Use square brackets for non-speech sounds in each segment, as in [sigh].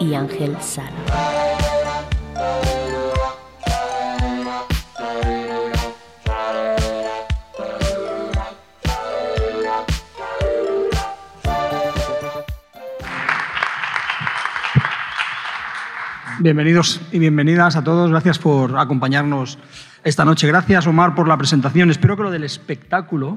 y Ángel Sala. Bienvenidos y bienvenidas a todos. Gracias por acompañarnos esta noche. Gracias, Omar, por la presentación. Espero que lo del espectáculo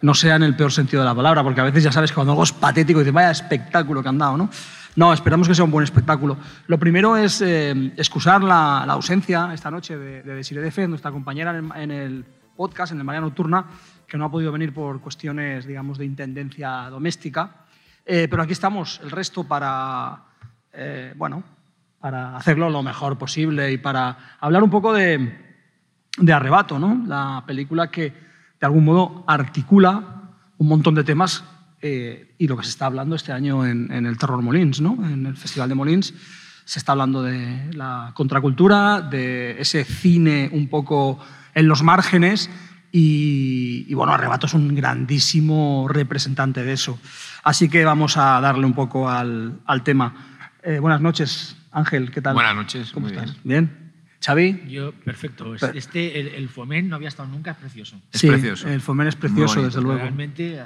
no sea en el peor sentido de la palabra, porque a veces ya sabes que cuando algo es patético dices, vaya espectáculo que han dado, ¿no? No, esperamos que sea un buen espectáculo. Lo primero es eh, excusar la, ausencia esta noche de, de Desiree Defe, nuestra compañera en el, en el, podcast, en el María Nocturna, que no ha podido venir por cuestiones, digamos, de intendencia doméstica. Eh, pero aquí estamos, el resto, para, eh, bueno, para hacerlo lo mejor posible y para hablar un poco de, de Arrebato, ¿no? la película que de algún modo articula un montón de temas eh, y lo que se está hablando este año en, en, el Terror Molins, ¿no? en el Festival de Molins. Se está hablando de la contracultura, de ese cine un poco en los márgenes y, y, bueno, Arrebato es un grandísimo representante de eso. Así que vamos a darle un poco al, al tema. Eh, buenas noches, Ángel, ¿qué tal? Buenas noches, ¿cómo muy estás? Bien. ¿Bien? ¿Xavi? Yo, perfecto. Este, el, el, Fomen no había estado nunca, es precioso. Es sí, precioso. el Fomen es precioso, desde luego. Realmente,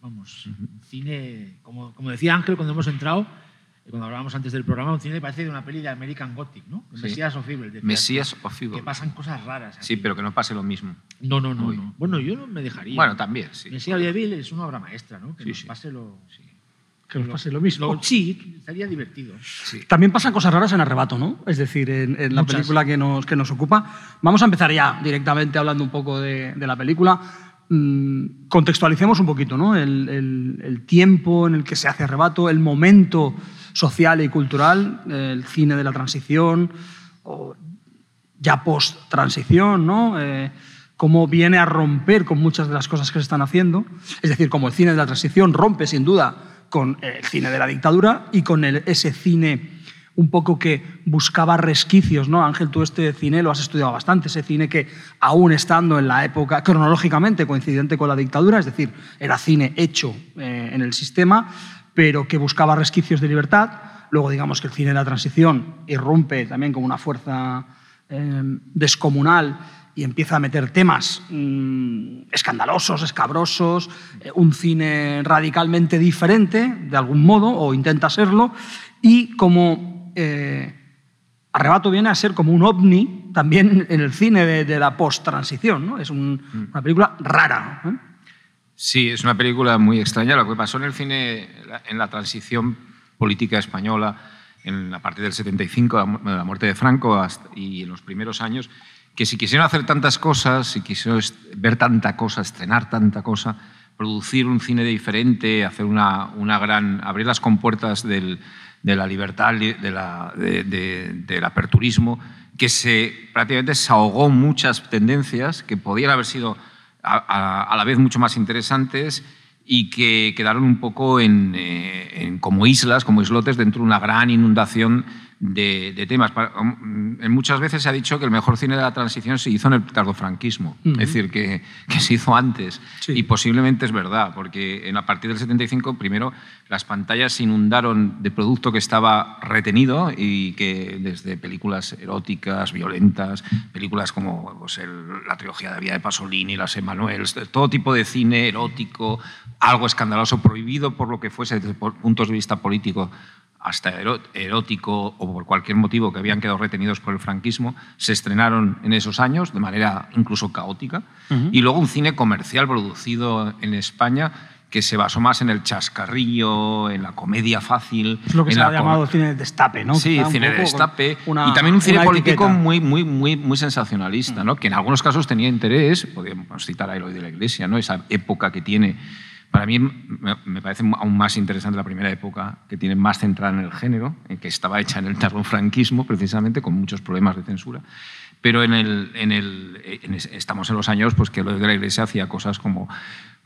vamos, uh -huh. cine, como, como, decía Ángel cuando hemos entrado, cuando hablábamos antes del programa, un cine que parece de una peli de American Gothic, ¿no? Sí. Mesías of Evil. Mesías of Evil. Que pasan cosas raras. Aquí. Sí, pero que no pase lo mismo. No, no, no, no. Bueno, yo no me dejaría. Bueno, también, sí. Mesías of Evil es una obra maestra, ¿no? Que sí, nos sí. pase lo... Sí. Que nos pase lo mismo. Lo, sí, estaría divertido. Sí. También pasan cosas raras en Arrebato, ¿no? Es decir, en, en la película que nos, que nos ocupa. Vamos a empezar ya directamente hablando un poco de, de la película. Mm, contextualicemos un poquito, ¿no? El, tiempo en el que se hace Arrebato, el momento social y cultural, el cine de la transición, o ya post-transición, ¿no? Eh, cómo viene a romper con muchas de las cosas que se están haciendo. Es decir, como el cine de la transición rompe sin duda con el cine de la dictadura y con ese cine un poco que buscaba resquicios, ¿no? Ángel, tú este cine lo has estudiado bastante, ese cine que aún estando en la época cronológicamente coincidente con la dictadura, es decir, era cine hecho eh, en el sistema, pero que buscaba resquicios de libertad. Luego digamos que el cine de la transición irrumpe también como una fuerza eh, descomunal y empieza a meter temas mmm, escandalosos, escabrosos, eh, un cine radicalmente diferente, de algún modo, o intenta serlo, y como eh, Arrebato viene a ser como un ovni también en el cine de, de la post-transición, ¿no? Es un, una película rara. ¿eh? Sí, es una película muy extraña. Lo que pasó en el cine, en la transición política española, en, a partir del 75, la muerte de Franco hasta, y en los primeros años, que si quisieron hacer tantas cosas, si quisieron ver tanta cosa, estrenar tanta cosa, producir un cine diferente, hacer una, una gran, abrir las compuertas del, de la libertad, de la, de, de, del aperturismo, que se prácticamente se ahogó muchas tendencias que podían haber sido a, la vez mucho más interesantes y que quedaron un poco en, eh, como islas, como islotes dentro de una gran inundación de, de, temas. Muchas veces se ha dicho que el mejor cine de la transición se hizo en el tardofranquismo, uh -huh. es decir, que, que, se hizo antes. Sí. Y posiblemente es verdad, porque en, a partir del 75, primero, las pantallas se inundaron de producto que estaba retenido y que desde películas eróticas, violentas, películas como pues, el, la trilogía de Vía de Pasolini, las Emanuels, todo tipo de cine erótico, algo escandaloso, prohibido por lo que fuese desde puntos de vista político hasta erótico o por cualquier motivo que habían quedado retenidos por el franquismo, se estrenaron en esos años de manera incluso caótica. Uh -huh. Y luego un cine comercial producido en España que se basó más en el chascarrillo, en la comedia fácil. Es lo que se ha llamado cine de destape, ¿no? Sí, cine de destape. Una, y también un cine político muy, muy, muy, muy sensacionalista, ¿no? que en algunos casos tenía interés, podríamos citar a Eloy de la Iglesia, ¿no? esa época que tiene Para mí me parece aún más interesante la primera época, que tiene más centrada en el género, en que estaba hecha en el franquismo, precisamente, con muchos problemas de censura. Pero en el, en el, estamos en los años pues, que lo de la Iglesia hacía cosas como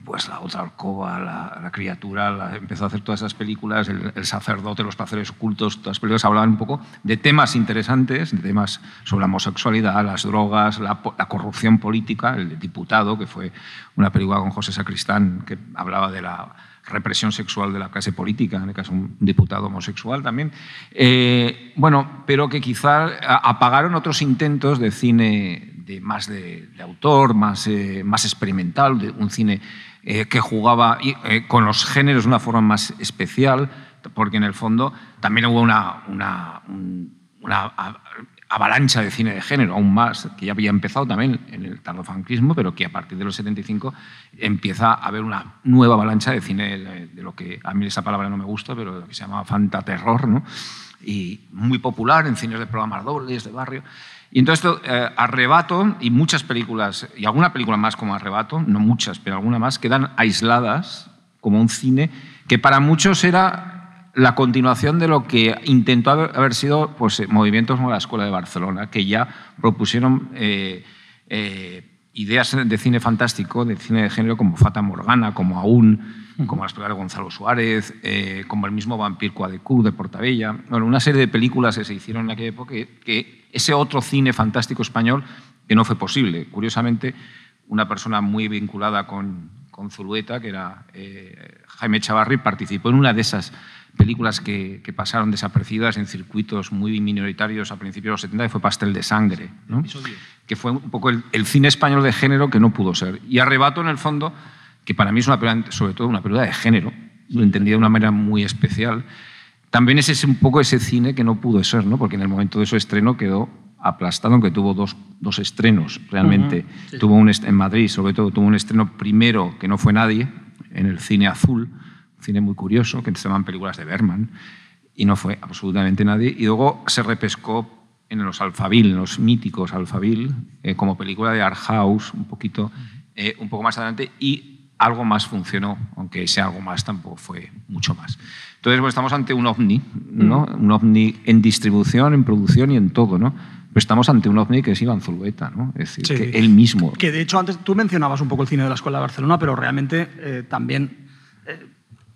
pues, La otra alcoba, La, criatura, empezó a hacer todas esas películas, el, sacerdote, Los placeres ocultos, todas las películas hablaban un poco de temas interesantes, de temas sobre la homosexualidad, las drogas, la, la corrupción política, el diputado, que fue una película con José Sacristán que hablaba de la represión sexual de la clase política, en el caso un diputado homosexual también. Eh, bueno, pero que quizá apagaron otros intentos de cine de, más de, autor, más, eh, más experimental, de un cine eh, que jugaba con los géneros de una forma más especial, porque en el fondo también hubo una, una, avalancha de cine de género, aún más, que ya había empezado también en el tardofranquismo, pero que a partir de los 75 empieza a haber una nueva avalancha de cine de, lo que a mí esa palabra no me gusta, pero que se llama fantaterror, ¿no? y muy popular en cines de programas dobles, de barrio. Y entonces eh, Arrebato y muchas películas, y alguna película más como Arrebato, no muchas, pero alguna más, quedan aisladas como un cine que para muchos era la continuación de lo que intentó haber, sido pues, eh, movimientos como la Escuela de Barcelona, que ya propusieron eh, eh, ideas de cine fantástico, de cine de género, como Fata Morgana, como Aún, como las películas de Gonzalo Suárez, como el mismo Vampir Cuadecú de Portabella. Bueno, una serie de películas que se hicieron en aquella época que, ese otro cine fantástico español que no fue posible. Curiosamente, una persona muy vinculada con, con Zulueta, que era Jaime Chavarri, participó en una de esas películas que, pasaron desaparecidas en circuitos muy minoritarios a principios de los 70, que fue Pastel de Sangre, que fue un poco el, cine español de género que no pudo ser. Y Arrebato, en el fondo, que para mí es una película, sobre todo una película de género, lo entendía de una manera muy especial, también es ese, un poco ese cine que no pudo ser, ¿no? porque en el momento de su estreno quedó aplastado, aunque tuvo dos, dos estrenos realmente. Tuvo un en Madrid, sobre todo, tuvo un estreno primero que no fue nadie, en el cine azul, cine muy curioso, que se llaman películas de Berman, y no fue absolutamente nadie. Y luego se repescó en los Alfabil, en los míticos Alfabil, eh, como película de Art House, un, poquito, eh, un poco más adelante, y algo más funcionó, aunque ese algo más tampoco fue mucho más. Entonces, pues, estamos ante un ovni, ¿no? un ovni en distribución, en producción y en todo, ¿no? Pero estamos ante un ovni que es Iván Zulueta, ¿no? Es decir, que él mismo. Que de hecho antes tú mencionabas un poco el cine de la Escuela de Barcelona, pero realmente eh, también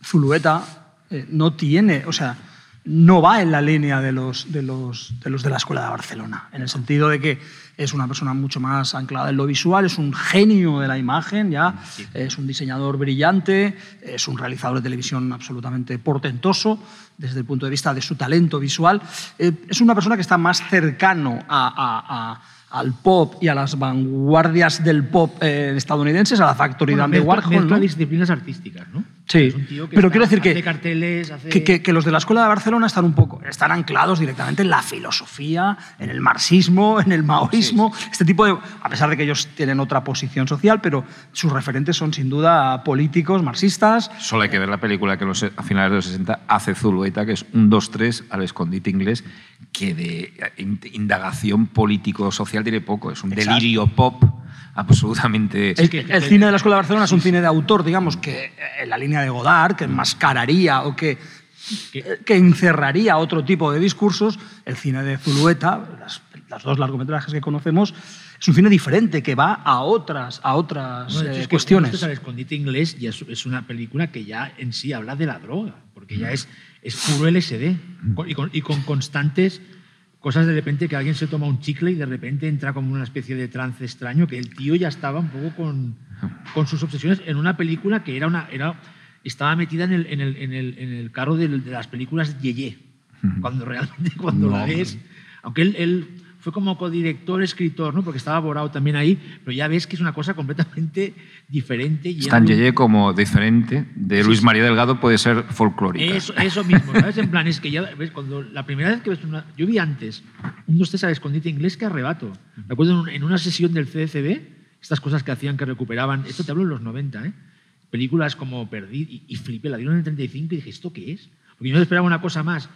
Zulueta eh, no tiene, o sea, no va en la línea de los, de, los, de los de la Escuela de Barcelona, en el sentido de que es una persona mucho más anclada en lo visual, es un genio de la imagen, ya, es un diseñador brillante, es un realizador de televisión absolutamente portentoso desde el punto de vista de su talento visual. Eh, es una persona que está más cercano a al pop y a las vanguardias del pop eh, estadounidenses, a la factoría de Warhol. ¿no? disciplinas artísticas, ¿no? Sí, pero quiero decir que, carteles, que, que, los de la Escuela de Barcelona están un poco, están anclados directamente en la filosofía, en el marxismo, [laughs] en el maoísmo, este tipo de, a pesar de que ellos tienen otra posición social, pero sus referentes son sin duda políticos, marxistas. Solo hay que ver la película que los, a finales de los 60 hace Zulueta, que es un 2-3 al escondite inglés, que de indagación político-social tiene poco, es un delirio pop absolutamente... El, el cine de la Escuela de Barcelona es un cine de autor, digamos, que en la línea de Godard, que enmascararía o que, que, encerraría otro tipo de discursos. El cine de Zulueta, las, dos largometrajes que conocemos, es un cine diferente que va a otras, a otras eh, cuestiones. El escondite inglés ya es una película que ya en sí habla de la droga, porque ya es es puro LSD y con, y con, constantes cosas de repente que alguien se toma un chicle y de repente entra como una especie de trance extraño, que el tío ya estaba un poco con, con sus obsesiones en una película que era una, era, estaba metida en el, en el, en el, en el carro de, de, las películas Yeye, cuando realmente cuando la ves, aunque él, él fue como codirector, escritor, ¿no? porque estaba borrado también ahí, pero ya ves que es una cosa completamente diferente. Stan Yeye como diferente de Luis María Delgado puede ser folclórica. Eso, eso mismo, ¿sabes? En plan, es que ya ves, cuando la primera vez que ves una... Yo vi antes un dos al escondite inglés que arrebato. Me acuerdo en una sesión del CDCB, estas cosas que hacían que recuperaban, esto te hablo en los 90, ¿eh? películas como Perdid y, y flipé, la dieron en el 35 y dije, ¿esto qué es? Porque yo no esperaba una cosa más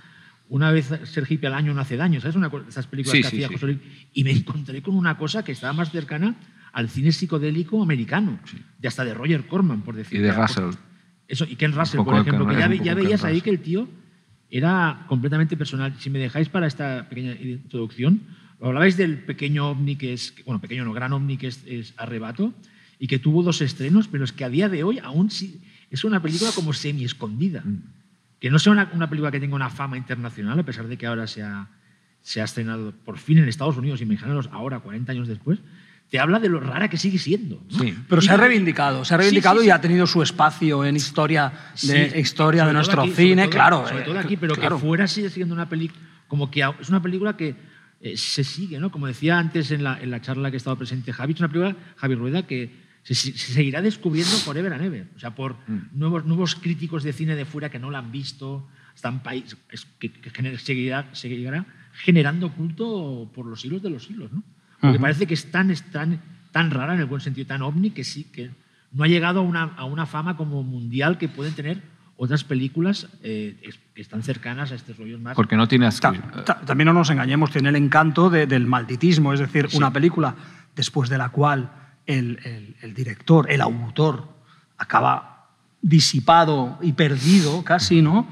una vez ser hippie al año no hace daño, ¿sabes? Una, esas películas que hacía José Luis. Y me encontré con una cosa que estaba más cercana al cine psicodélico americano, de hasta de Roger Corman, por decirlo. Y de Russell. Eso, y Ken Russell, por ejemplo, que ya, ve- veías ahí que el tío era completamente personal. Si me dejáis para esta pequeña introducción, hablabais del pequeño ovni que es, bueno, pequeño no, gran ovni que es, es Arrebato, y que tuvo dos estrenos, pero es que a día de hoy aún sí, es una película como semi-escondida. Que no sea una, una película que tenga una fama internacional, a pesar de que ahora se ha, se ha estrenado por fin en Estados Unidos, imaginaros ahora, 40 años después, te habla de lo rara que sigue siendo. ¿no? Sí. Pero Y se ha reivindicado, se ha reivindicado sí, y sí. ha tenido su espacio en historia de, Sí, historia de nuestro aquí, sobre cine, todo- claro. Sobre eh, todo aquí, pero claro. que fuera sigue siendo una película. Como que a- es una película que eh, se sigue, ¿no? Como decía antes en la, en la charla que estaba presente Javi, es una película, Javi Rueda, que se, se seguirá descubriendo forever and ever. O sea, por Mm. nuevos, nuevos críticos de cine de fuera que no la han visto, están país, es- que, que gener- seguirá, seguirá generando culto por los siglos de los siglos, ¿no? Porque parece que es tan, es tan, tan rara en el buen sentido, tan ovni, que sí, que no ha llegado a una, a una fama como mundial que pueden tener otras películas eh, que están cercanas a estos rollos más. Porque no tiene Ta- ta- también no nos engañemos, tiene el encanto de- del malditismo, es decir, una película después de la cual el, el- el director, el autor, acaba disipado y perdido casi, ¿no?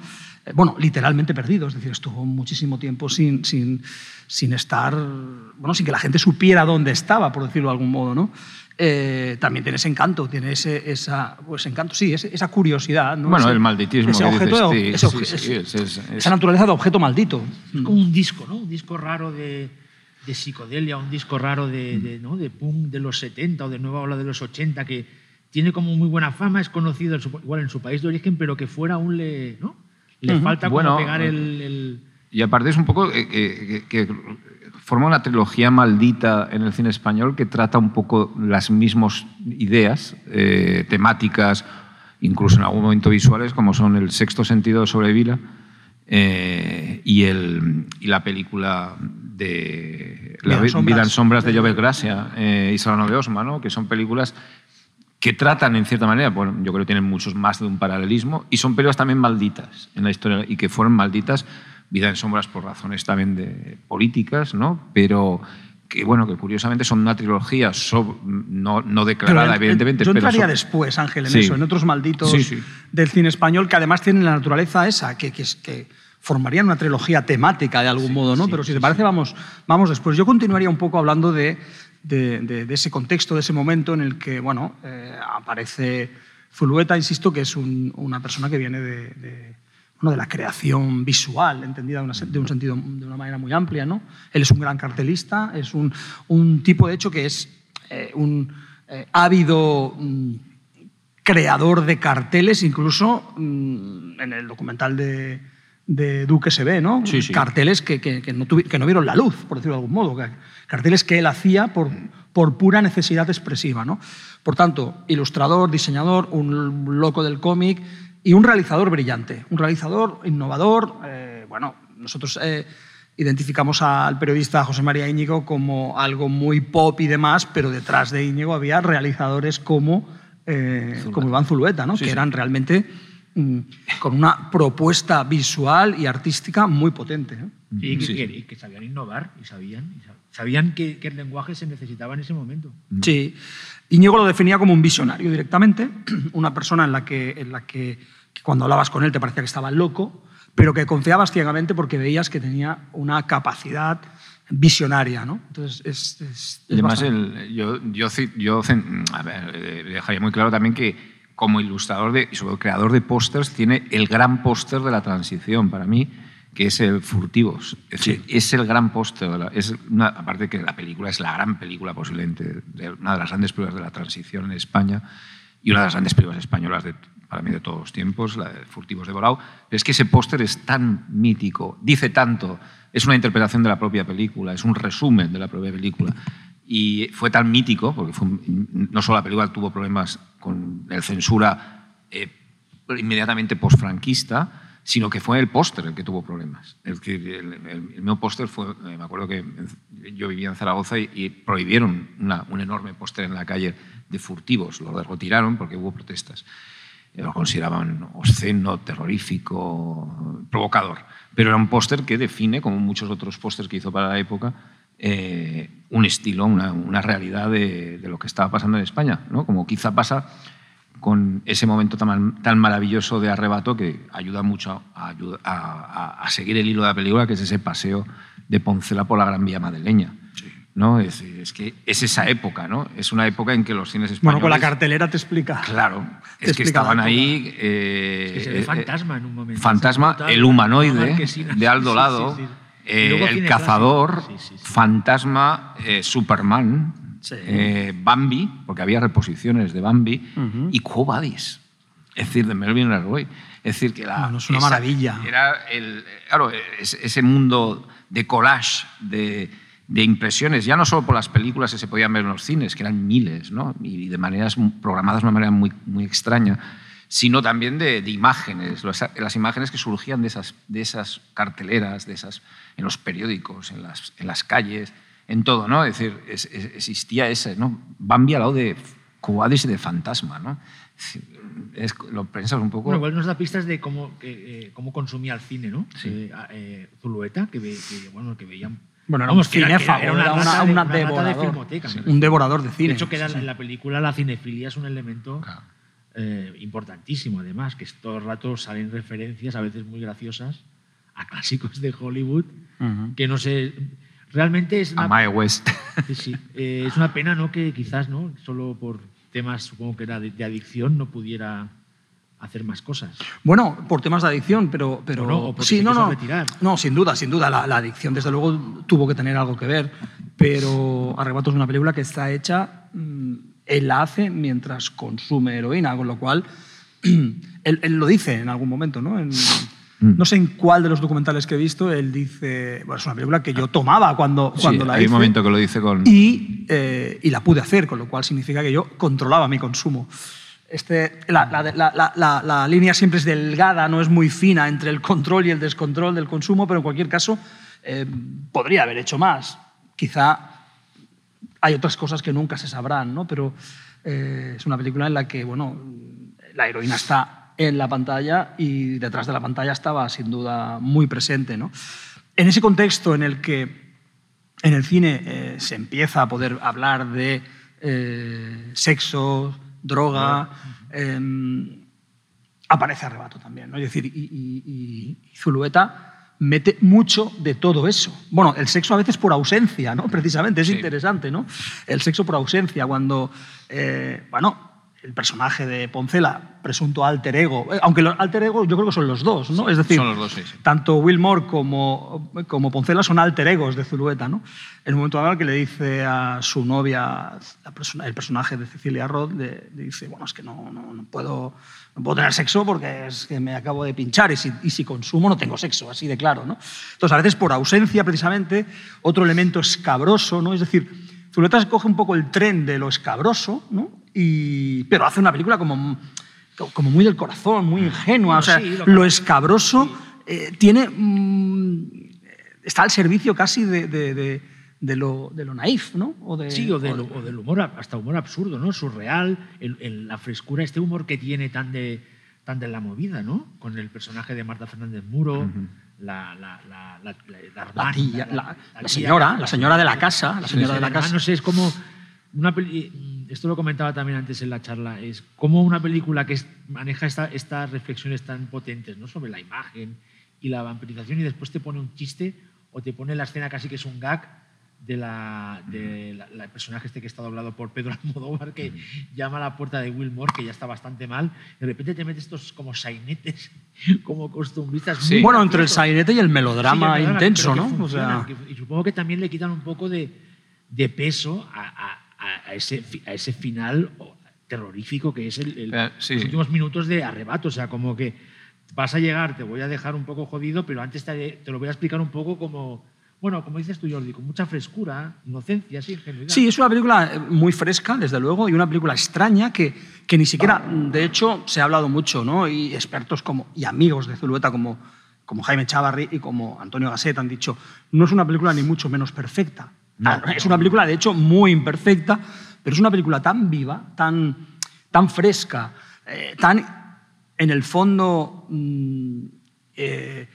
Eh, Bueno, literalmente perdido, es decir, estuvo muchísimo tiempo sin, sin, sin estar, bueno, sin que la gente supiera dónde estaba, por decirlo de algún modo, ¿no? Eh, también tiene ese encanto, tiene ese, esa, pues encanto, sí, ese- esa curiosidad, ¿no? Bueno, Ese- el malditismo ese que objeto dices, sí, ese sí, sí, es- es- esa naturaleza de objeto maldito. Es como un disco, ¿no? Un disco raro de, de psicodelia, un disco raro de, de, ¿no? de punk de los 70 o de nueva ola de los 80 que tiene como muy buena fama, es conocido en su- igual en su país de origen, pero que fuera aún le, ¿no? le falta como Bueno, pegar el, el- Y aparte es un poco eh, que, que- que forma una trilogía maldita en el cine español que trata un poco las mismas ideas, eh, temáticas, incluso en algún momento visuales, como son El sexto sentido sobre Vila eh, y, el, y la película de Vida La en sombras. Vida en sombras de Jovel Gracia eh, y Solano de Osma, ¿no? que son películas que tratan en cierta manera, bueno, yo creo que tienen muchos más de un paralelismo, y son películas también malditas en la historia, y que fueron malditas, vida en sombras por razones también de políticas, ¿no? Pero que, bueno, que curiosamente son una trilogía so- no, no declarada, Pero, evidentemente, Yo pero entraría después, Ángel, en Sí. eso, en otros malditos Sí, sí. del cine español que además tienen la naturaleza esa, que, que, formarían una trilogía temática de algún modo, ¿no? Pero si te parece, vamos, vamos después. Yo continuaría un poco hablando de, de- de- de ese contexto, de ese momento en el que, bueno, eh, aparece Zulueta, insisto, que es un- una persona que viene de, bueno, de la creación visual, entendida de, una de un sentido, de una manera muy amplia, ¿no? Él es un gran cartelista, es un, un tipo, de hecho, que es eh, un eh, ávido mm, creador de carteles, incluso mm, en el documental de, de Duque se ve, ¿no? Sí, sí. Carteles que, que- que no que no vieron la luz, por decirlo de algún modo. Carteles que él hacía por, por pura necesidad expresiva, ¿no? Por tanto, ilustrador, diseñador, un loco del cómic y un realizador brillante. Un realizador innovador. eh, bueno, nosotros eh, identificamos al periodista José María Íñigo como algo muy pop y demás, pero detrás de Íñigo había realizadores como, eh, como Iván Zulueta, ¿no? Sí, que sí. eran realmente mm, con una propuesta visual y artística muy potente. ¿eh? y, que, Sí, que- sí. y que sabían innovar y sabían, y sab- sabían que el lenguaje se necesitaba en ese momento. Sí. Íñigo lo definía como un visionario directamente, [clears throat] una persona en la que, en la que, que cuando hablabas con él te parecía que estaba loco, pero que confiabas ciegamente porque veías que tenía una capacidad visionaria. ¿no? Entonces, es, es- Y además, el- yo, yo, yo a ver, eh, dejaría muy claro también que como ilustrador de, y sobre todo creador de pósters, tiene el gran póster de la transición para mí, que es el Furtivos. Es, decir, es el gran póster. aparte que la película es la gran película posiblemente, de- una de las grandes películas de la transición en España y una de las grandes películas españolas de, para mí de todos los tiempos, la de Furtivos de Borao. Es que ese póster es tan mítico, dice tanto, es una interpretación de la propia película, es un resumen de la propia película. Y fue tan mítico, porque fue no solo la película tuvo problemas con la censura eh, inmediatamente postfranquista, sino que fue el póster el que tuvo problemas. Decir, el, el- el mismo póster fue, eh, me acuerdo que yo vivía en Zaragoza y, y prohibieron una- un enorme póster en la calle de furtivos, lo retiraron porque hubo protestas. Eh, Lo consideraban obsceno, terrorífico, provocador. Pero era un póster que define, como muchos otros pósters que hizo para la época, eh, un estilo, una, una realidad de, de lo que estaba pasando en España. ¿no? Como quizá pasa con ese momento tan, tan maravilloso de arrebato que ayuda mucho a, a, a, seguir el hilo de la película, que es ese paseo de Poncela por la Gran Vía madrileña. ¿no? Es, es, que es esa época, ¿no? Es una época en que los cines españoles... Bueno, con la cartelera te explica. Claro, es que estaban ahí... Eh, es que se ve eh, fantasma en un momento. Fantasma, el humanoide de Aldo Lado, eh, el cazador, fantasma, eh, Eh, Bambi, porque había reposiciones de Bambi, y Cobadis, es decir, de Melvin Leroy. Es decir, que la, es una maravilla. Era el, claro, ese mundo de collage, de, de, impresiones, ya no solo por las películas que se podían ver en los cines, que eran miles, ¿no? y de maneras programadas de una manera muy, muy extraña, sino también de, de imágenes, las, imágenes que surgían de esas, de esas carteleras, de esas, en los periódicos, en las, en las calles en todo, ¿no? Es decir, existía ese, ¿no? Bambi al lado de Cubadis y de Fantasma, ¿no? Es, lo pensas un poco... Bueno, igual nos da pistas de cómo, eh, cómo consumía el cine, ¿no? Sí. Eh, eh, Zulueta, que, bueno, que veían... Bueno, era un cinéfago, era, una, una, una, devorador, un devorador de cine. De hecho, que en la película la cinefilia es un elemento importantísimo, además, que todo el rato salen referencias, a veces muy graciosas, a clásicos de Hollywood, que no sé realmente es una, West. [laughs] Sí, eh, es una pena ¿no? que quizás no solo por temas, supongo que era de, adicción, no pudiera hacer más cosas. Bueno, por temas de adicción, pero... pero no, sí, no, no, no, sin duda, sin duda. La, adicción, desde luego, tuvo que tener algo que ver, pero Arrebatos es una película que está hecha, mm, él la hace mientras consume heroína, con lo cual, [clears throat] él, lo dice en algún momento, ¿no? Mm. No sé en cuál de los documentales que he visto, él dice, bueno, es una película que yo tomaba cuando, cuando la hice. Hay un momento que lo dice con... Y, eh, y, la pude hacer, con lo cual significa que yo controlaba mi consumo. Este, la, la, la, la, línea siempre es delgada, no es muy fina entre el control y el descontrol del consumo, pero en cualquier caso eh, podría haber hecho más. Quizá hay otras cosas que nunca se sabrán, ¿no? pero eh, es una película en la que bueno, la heroína está en la pantalla y detrás de la pantalla estaba sin duda muy presente. ¿no? En ese contexto en el que en el cine eh, se empieza a poder hablar de eh, sexo, droga, em, aparece arrebato también. ¿no? Es decir, y, Zulueta mete mucho de todo eso. Bueno, el sexo a veces por ausencia, ¿no? Precisamente, es interesante, ¿no? El sexo por ausencia, cuando, eh, bueno, el personaje de Poncela, presunto alter ego, eh, aunque los alter ego yo creo que son los dos, ¿no? es decir, son los dos, sí, tanto Wilmore como, como Poncela son alter egos de Zulueta, ¿no? En un momento dado que le dice a su novia, el personaje de Cecilia Roth, le, dice, bueno, es que no, no, puedo, no puedo tener sexo porque es que me acabo de pinchar y si, y si consumo no tengo sexo, así de claro, ¿no? Entonces, a veces por ausencia, precisamente, otro elemento escabroso, ¿no? Es decir, Zulueta coge un poco el tren de lo escabroso, ¿no? y, pero hace una película como, como muy del corazón, muy ingenua. o sea, lo, escabroso eh, tiene, mm, está al servicio casi de, de, de, lo, de lo naif, ¿no? O sí, o, del humor, hasta humor absurdo, ¿no? Surreal, el, la frescura, este humor que tiene tan de, tan de la movida, ¿no? Con el personaje de Marta Fernández Muro. La, la, la, la, la, señora, la señora de la casa, la señora de la casa. No sé, es como una esto lo comentaba también antes en la charla, es como una película que maneja estas reflexiones tan potentes ¿no? sobre la imagen y la vampirización y después te pone un chiste o te pone la escena casi que es un gag de la, de la, personaje este que está doblado por Pedro [laughs] Almodóvar que llama a la puerta de Wilmore que ya está bastante mal de repente te metes estos como sainetes [laughs] como costumbristas bueno entre el sainete y el melodrama, intenso ¿no? o sea... y supongo que también le quitan un poco de, de peso a a, ese, a ese final terrorífico que es el, eh, los últimos minutos de arrebato. O sea, como que vas a llegar, te voy a dejar un poco jodido, pero antes te, lo voy a explicar un poco como, bueno, como dices tú, Jordi, con mucha frescura, inocencia, sí, ingenuidad. Sí, es una película eh, muy fresca, desde luego, y una película extraña que, que ni siquiera, de hecho, se ha hablado mucho, ¿no? Y expertos como, y amigos de Zulueta como, como Jaime Chavarri y como Antonio Gasset han dicho, no es una película ni mucho menos perfecta. Ah, es una película, de hecho, muy imperfecta, pero es una película tan viva, tan, tan fresca, eh, tan, en el fondo, mm, eh,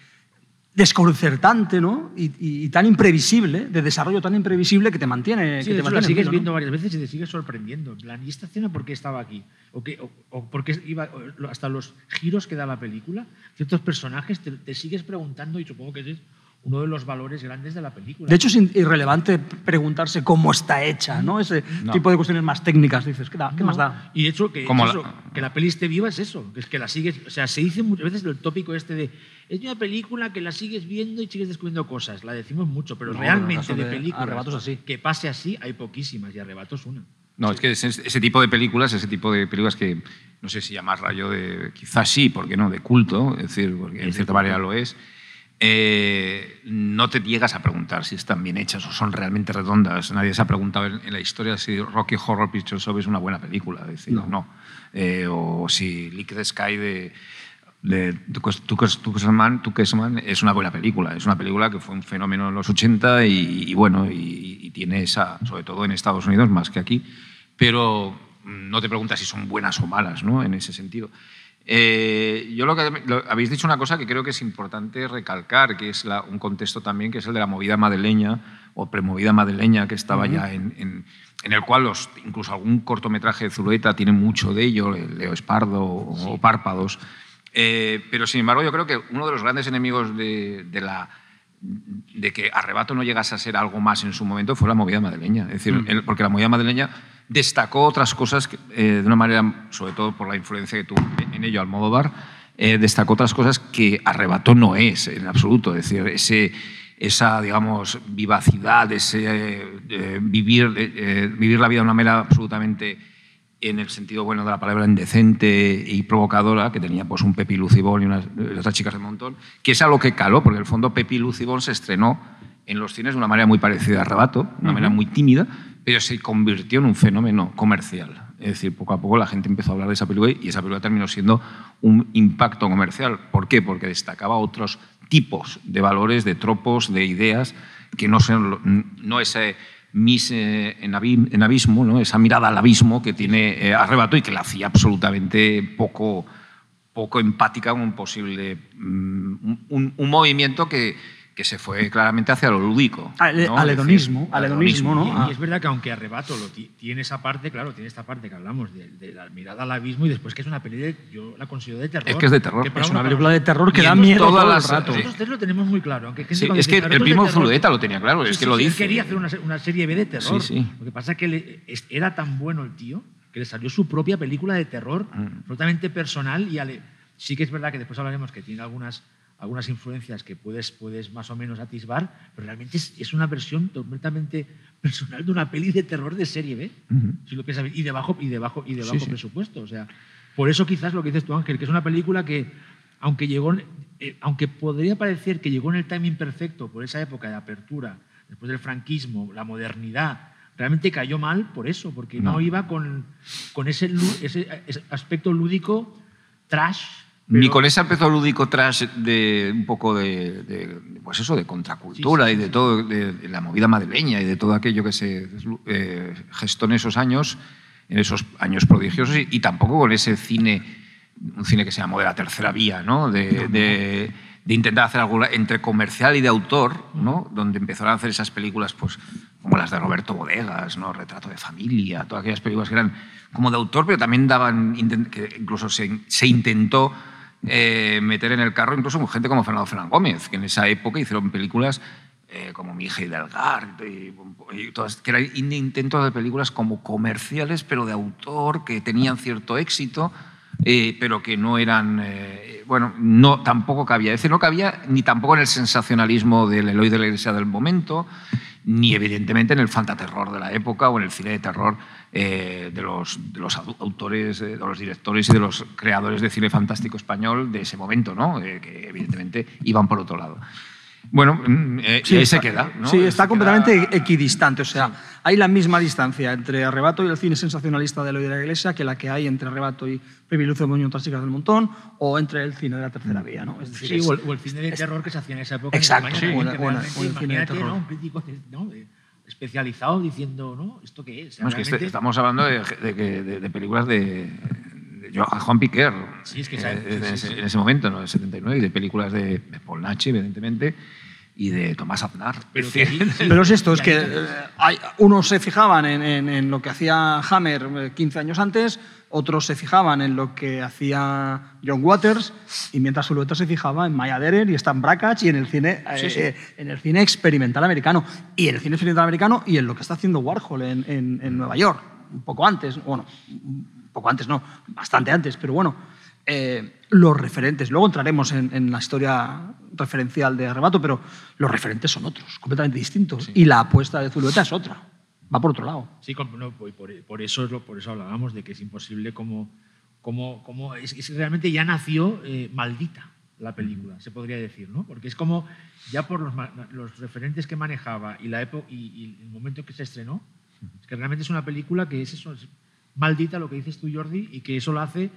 desconcertante ¿no? y, y- y tan imprevisible, de desarrollo tan imprevisible que te mantiene. Sí, que te la sigues viendo varias veces y te sigues sorprendiendo. En plan, ¿y esta escena por qué estaba aquí? ¿O, qué, o, o por qué iba, o hasta los giros que da la película, ciertos personajes, te, te sigues preguntando y supongo que es uno de los valores grandes de la película. De hecho, es irrelevante preguntarse cómo está hecha, ¿no? Ese No. tipo de cuestiones más técnicas. Dices, ¿qué, da- qué No, más da? Y de hecho, que, Como es la- eso, que la peli esté viva es eso, que es que la sigues, o sea, se dice muchas veces el tópico este de es una película que la sigues viendo y sigues descubriendo cosas, la decimos mucho, pero No, realmente de de películas Arrebato es así. que pase así hay poquísimas y Arrebato es una. No, es que ese, ese tipo de películas, ese tipo de películas que no sé si llamarla yo de, quizás sí, ¿por qué no? De culto, es decir, porque en cierta manera lo es. Eh, no te llegas a preguntar si están bien hechas o son realmente redondas. Nadie se ha preguntado en, en la historia si Rocky Horror Picture Show es una buena película. Es decir, no. Eh, o si Liquid Sky de, de Tuckesman es una buena película. Es una película que fue un fenómeno en los 80 y, y bueno, y, y tiene esa, sobre todo en Estados Unidos más que aquí, pero no te preguntas si son buenas o malas, ¿no? En ese sentido. Eh, yo lo que lo- habéis dicho una cosa que creo que es importante recalcar, que es la- un contexto también que es el de la movida madrileña o premovida madrileña que estaba ya en, en- en el cual los, incluso algún cortometraje de Zulueta tiene mucho de ello, Leo Espardo o, o Párpados. Eh, pero sin embargo yo creo que uno de los grandes enemigos de, de la de que Arrebato no llegase a ser algo más en su momento fue la movida madrileña. Es decir, el- porque la movida madrileña destacó otras cosas que, eh, de una manera, sobre todo por la influencia que tuvo en ello Almodóvar, eh, destacó otras cosas que Arrebato no es en absoluto. Es decir, ese, esa, digamos, vivacidad, ese eh, vivir, eh, eh, vivir la vida de una manera absolutamente en el sentido bueno de la palabra indecente y provocadora, que tenía pues un Pepi Lucibón y unas otras chicas de montón, que es algo que caló, porque en el fondo Pepi Lucibón se estrenó en los cines de una manera muy parecida a Arrebato, de una manera muy tímida, pero se convirtió en un fenómeno comercial. Es decir, poco a poco la gente empezó a hablar de esa película y esa película terminó siendo un impacto comercial. ¿Por qué? Porque destacaba otros tipos de valores, de tropos, de ideas, que no son no ese mis eh, en, abi- en abismo, esa mirada al abismo que tiene eh, Arrebato y que la hacía absolutamente poco, poco empática con un posible mm, un movimiento que, que se fue claramente hacia lo lúdico. Al- ¿no? al hedonismo, decir, al hedonismo, ¿no? Y, Ah. y es verdad que aunque Arrebato lo ti- tiene esa parte, claro, tiene esta parte que hablamos de, de la mirada al abismo y después que es una peli de, yo la considero de terror. Es que es de terror. Es una película de terror que Y da miedo todo las- el rato. sí. Nosotros lo tenemos muy claro. Aunque gente Sí, es que el "Arrebato es de primo terror", Zulueta lo tenía claro, es que lo él dice. quería hacer una, una serie B de terror. Sí, sí. Lo que pasa es que le- es- era tan bueno el tío que le salió su propia película de terror, Mm. absolutamente personal. y ale- Sí que es verdad que después hablaremos que tiene algunas, algunas influencias que puedes, puedes más o menos atisbar, pero realmente es, es una versión completamente personal de una peli de terror de serie B. si lo piensas bien, y de bajo, y de bajo, y de bajo sí. presupuesto. O sea, por eso quizás lo que dices tú, Ángel, que es una película que, aunque llegó, eh, aunque podría parecer que llegó en el timing perfecto por esa época de apertura, después del franquismo, la modernidad, realmente cayó mal por eso, porque no, No. iba con, con ese, ese, ese aspecto lúdico trash. Ni pero- con ese aspecto lúdico trash de un poco de, de- pues eso, de contracultura Sí, sí, y de todo, de, de la movida madrileña y de todo aquello que se eh, gestó en esos años, en esos años prodigiosos, y, y tampoco con ese cine, un cine que se llamó de la tercera vía, ¿no? De, de- intentar hacer algo entre comercial y de autor, ¿no? Donde empezaron a hacer esas películas, pues, como las de Roberto Bodegas, ¿no? Retrato de familia, todas aquellas películas que eran como de autor, pero también daban, que incluso se, se intentó eh, meter en el carro incluso gente como Fernando Fernán Gómez, que en esa época hicieron películas eh, como Mi hija y Delgar, y, y todas, que eran in- intentos de películas como comerciales, pero de autor, que tenían cierto éxito, eh, pero que no eran, eh, bueno, no, tampoco cabía. Es decir, no cabía ni tampoco en el sensacionalismo del Eloy de la Iglesia del momento, ni evidentemente en el fantaterror de la época o en el cine de terror eh, de, los, de los au- autores, eh, de los directores y de los creadores de cine fantástico español de ese momento, ¿no? Eh, que evidentemente iban por otro lado. Bueno, mm, eh, y ahí se queda. ¿no? Sí, Se está queda- completamente equidistante. O sea, hay la misma distancia entre Arrebato y el cine sensacionalista de Eloy de la Iglesia que la que hay entre Arrebato y Moño, otras chicas del montón, o entre el cine de la tercera vía. ¿no? Es decir, Sí, es- o el, o el cine de terror que se hacía en esa época. en Exacto, España, sí, que o el- o realmente, o el cine de terror. ¿no? Un crítico ¿no? Especializado diciendo, ¿no? ¿Esto qué es? O sea, No, es que este- estamos hablando de, de de- de películas de, Juan Piquer, Sí, es que eh, en, ese, sí. en ese momento, ¿no? en el 79, y de películas de, de Polnachi, evidentemente, y de Tomás Aznar. Pero. Pero es esto, es que eh, hay- unos se fijaban en, en- en lo que hacía Hammer eh, 15 años antes, otros se fijaban en lo que hacía John Waters, y mientras Zulueta se fijaba en Maya Deren y Stan Brakhage y en el cine, eh, Sí, sí. eh, en el cine experimental americano. Y en el cine experimental americano y en lo que está haciendo Warhol en, en- en Nueva York, un poco antes, bueno, un poco antes no, bastante antes, pero bueno, eh, los referentes. Luego entraremos en, en la historia referencial de Arrebato, pero los referentes son otros, completamente distintos. Y la apuesta de Zulueta es otra, va por otro lado. Sí, no, por, por- eso es lo- por eso hablábamos de que es imposible como, como, como es, es realmente ya nació eh, maldita la película, se podría decir, ¿no? Porque es como ya por los, los referentes que manejaba y la época y, y el momento en que se estrenó, es que realmente es una película que es eso, es maldita lo que dices tú Jordi y que eso lo hace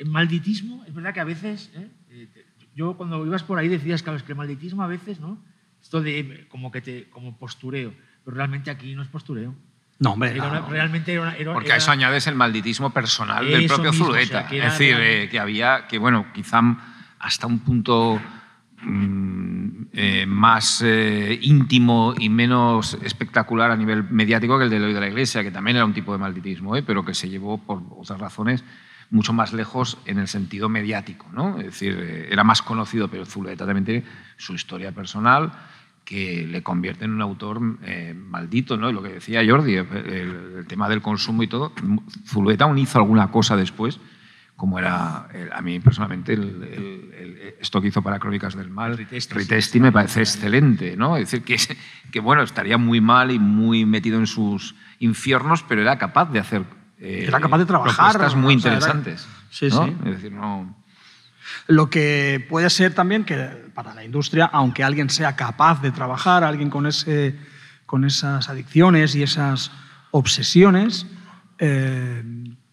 el malditismo, es verdad que a veces ¿eh? Eh, yo cuando ibas por ahí decías claro, es que el malditismo a veces, ¿no? Esto de como que te como postureo, pero realmente aquí no es postureo. No, hombre, Era una- no. realmente era una- era- Porque a eso añades el malditismo personal del propio mismo, Zulueta. o sea, es decir, eh, que había, que bueno, quizá hasta un punto mm, eh, más eh, íntimo y menos espectacular a nivel mediático que el de Eloy de la Iglesia, que también era un tipo de malditismo, ¿eh? pero que se llevó por otras razones mucho más lejos en el sentido mediático. ¿no? Es decir, eh, era más conocido, pero Zulueta también tiene su historia personal que le convierte en un autor eh, maldito, ¿no? Y lo que decía Jordi, el, el tema del consumo y todo, Zulueta aún hizo alguna cosa después, como era, el- a mí personalmente, el- esto que hizo para Crónicas del Mal, Ritesti, Ritesti, me parece excelente, ¿no? Es decir, que, que bueno, estaría muy mal y muy metido en sus infiernos, pero era capaz de hacer eh, Era capaz de trabajar, propuestas muy o sea, era- interesantes. Sí, ¿no? sí. Es decir, no... Lo que puede ser también que para la industria, aunque alguien sea capaz de trabajar, alguien con, ese, con esas adicciones y esas obsesiones, eh,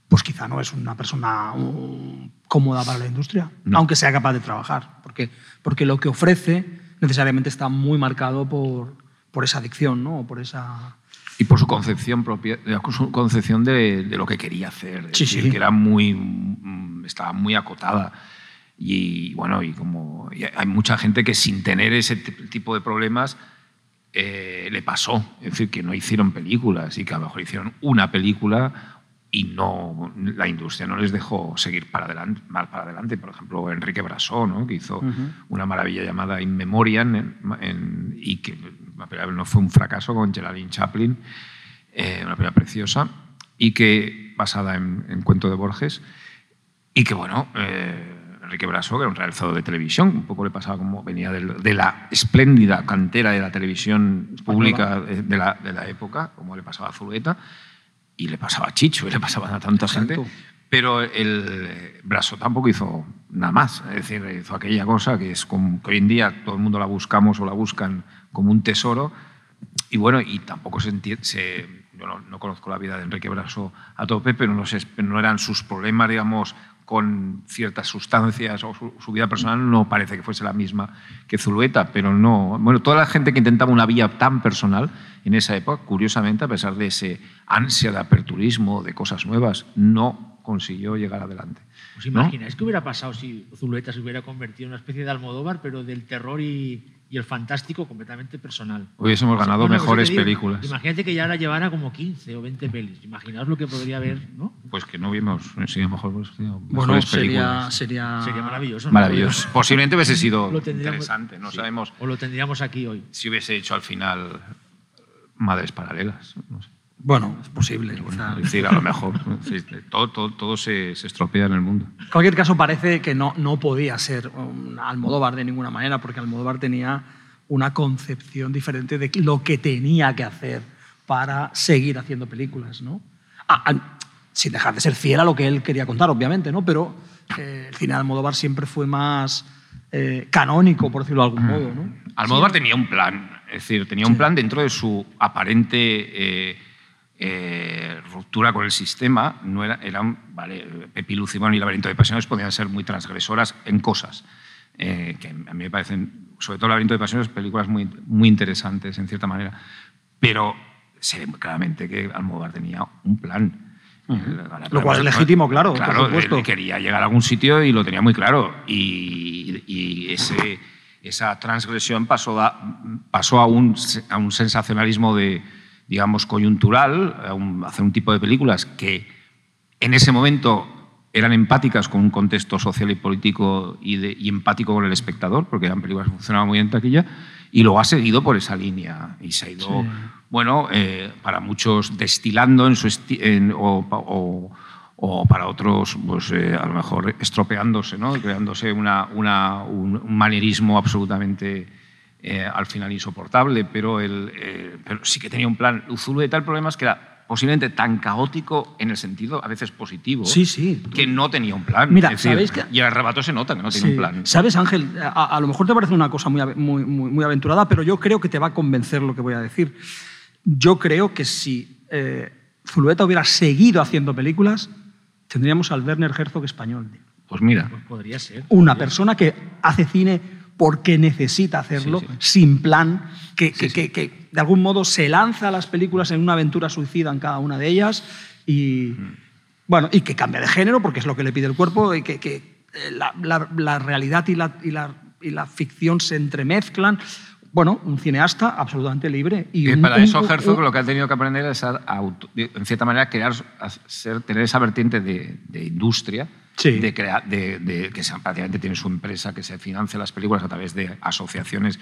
pues quizá no es una persona um, cómoda para la industria, No. aunque sea capaz de trabajar, porque, porque lo que ofrece necesariamente está muy marcado por, por esa adicción, ¿no? Por esa... Y por su concepción propia, su concepción de, de lo que quería hacer. Sí, decir, sí. que era muy, mm, estaba muy acotada. Y bueno, y como y hay mucha gente que sin tener ese tipo de problemas eh, le pasó. Es decir, que no hicieron películas y que a lo mejor hicieron una película y no la industria no les dejó seguir para adelante, mal para adelante. Por ejemplo, Enrique Brasó, ¿no? que hizo una maravilla llamada In Memoriam en- en- y que pero no fue un fracaso con Geraldine Chaplin, eh, una película preciosa y que basada en, en cuento de Borges y que bueno eh, Enrique Brasó que era un realizador de televisión un poco le pasaba como venía del- de la espléndida cantera de la televisión pública de, de la, de la época como le pasaba a Zulueta y le pasaba a Chicho y le pasaba a tanta Exacto. gente pero el Braso tampoco hizo nada más. Es decir, hizo aquella cosa que es como que hoy en día todo el mundo la buscamos o la buscan como un tesoro. Y bueno, y tampoco se entiende. yo no, no conozco la vida de Enrique Braso a tope, pero no, sé, no eran sus problemas, digamos, con ciertas sustancias o su, su vida personal no parece que fuese la misma que Zulueta, pero no. Bueno, toda la gente que intentaba una vía tan personal en esa época, curiosamente, a pesar de ese ansia de aperturismo, de cosas nuevas, no consiguió llegar adelante. ¿Os ¿no? imagináis qué hubiera pasado si Zulueta se hubiera convertido en una especie de Almodóvar, pero del terror y, y el fantástico completamente personal? Hubiésemos ganado pues mejores películas. Imagínate que ya ahora llevara como 15 o 20 pelis. Imaginaos lo que podría haber, ¿no? Pues que no vimos, sí, mejor, pues, sí, Bueno, mejores sería, películas. sería, Sería maravilloso. ¿no? Maravilloso. [laughs] Posiblemente hubiese sido interesante, no sí, sabemos O lo tendríamos aquí hoy. si hubiese hecho al final Madres Paralelas. no sé. Bueno, es posible. Es decir, a lo mejor todo, todo, todo se, se estropea en el mundo. En cualquier caso, parece que no, no podía ser un Almodóvar de ninguna manera, porque Almodóvar tenía una concepción diferente de lo que tenía que hacer para seguir haciendo películas, ¿no? Ah, ah, sin dejar de ser fiel a lo que él quería contar, obviamente, ¿no? Pero eh, el cine de Almodóvar siempre fue más eh, canónico, por decirlo de algún modo, ¿no? Almodóvar tenía un plan, es decir, tenía un plan dentro de su aparente eh, eh, ruptura con el sistema. No era, eran, vale, Pepi Lucimón y Laberinto de Pasiones podían ser muy transgresoras en cosas eh, que a mí me parecen, sobre todo Laberinto de Pasiones, películas muy, muy interesantes en cierta manera. Pero se ve claramente que Almodóvar tenía un plan. Lo cual es legítimo, claro, por Claro, supuesto. él quería llegar a algún sitio y lo tenía muy claro. Y, y ese, esa transgresión pasó, a, pasó a, un, a un sensacionalismo de, digamos, coyuntural, hacer un tipo de películas que en ese momento eran empáticas con un contexto social y político y, de- y empático con el espectador, porque eran películas que funcionaban muy bien en taquilla, y lo ha seguido por esa línea. Y se ha ido, bueno, eh, para muchos destilando en su en- o, o- o para otros, pues eh, a lo mejor estropeándose, ¿no? creándose una, una- un, un manierismo absolutamente eh, al final insoportable, pero, eh, pero sí que tenía un plan. Zulueta, el problema es que era posiblemente tan caótico en el sentido a veces positivo Sí, sí. que no tenía un plan. Mira, Es decir, ¿sabéis que- Y el arrebato se nota que no tiene un plan. ¿Sabes, Ángel? A, a lo mejor te parece una cosa muy, ave- muy, muy, muy aventurada, pero yo creo que te va a convencer lo que voy a decir. Yo creo que si eh, Zulueta hubiera seguido haciendo películas, tendríamos al Werner Herzog español. Pues mira, Pues podría ser. Una persona que hace cine porque necesita hacerlo, Sí, sí. sin plan, que, que- Sí, sí. que- que de algún modo se lanza a las películas en una aventura suicida en cada una de ellas y, Mm. bueno, y que cambia de género porque es lo que le pide el cuerpo y que, que, eh, la, la- la realidad y la, y, la, y la ficción se entremezclan. Bueno, un cineasta absolutamente libre. Y Y un- para un- eso Herzog un- lo que ha tenido que aprender es a, auto- en cierta manera crear, tener esa vertiente de, de industria, Sí. de, crear, de, de- que se- prácticamente tiene su empresa, que se financia las películas a través de asociaciones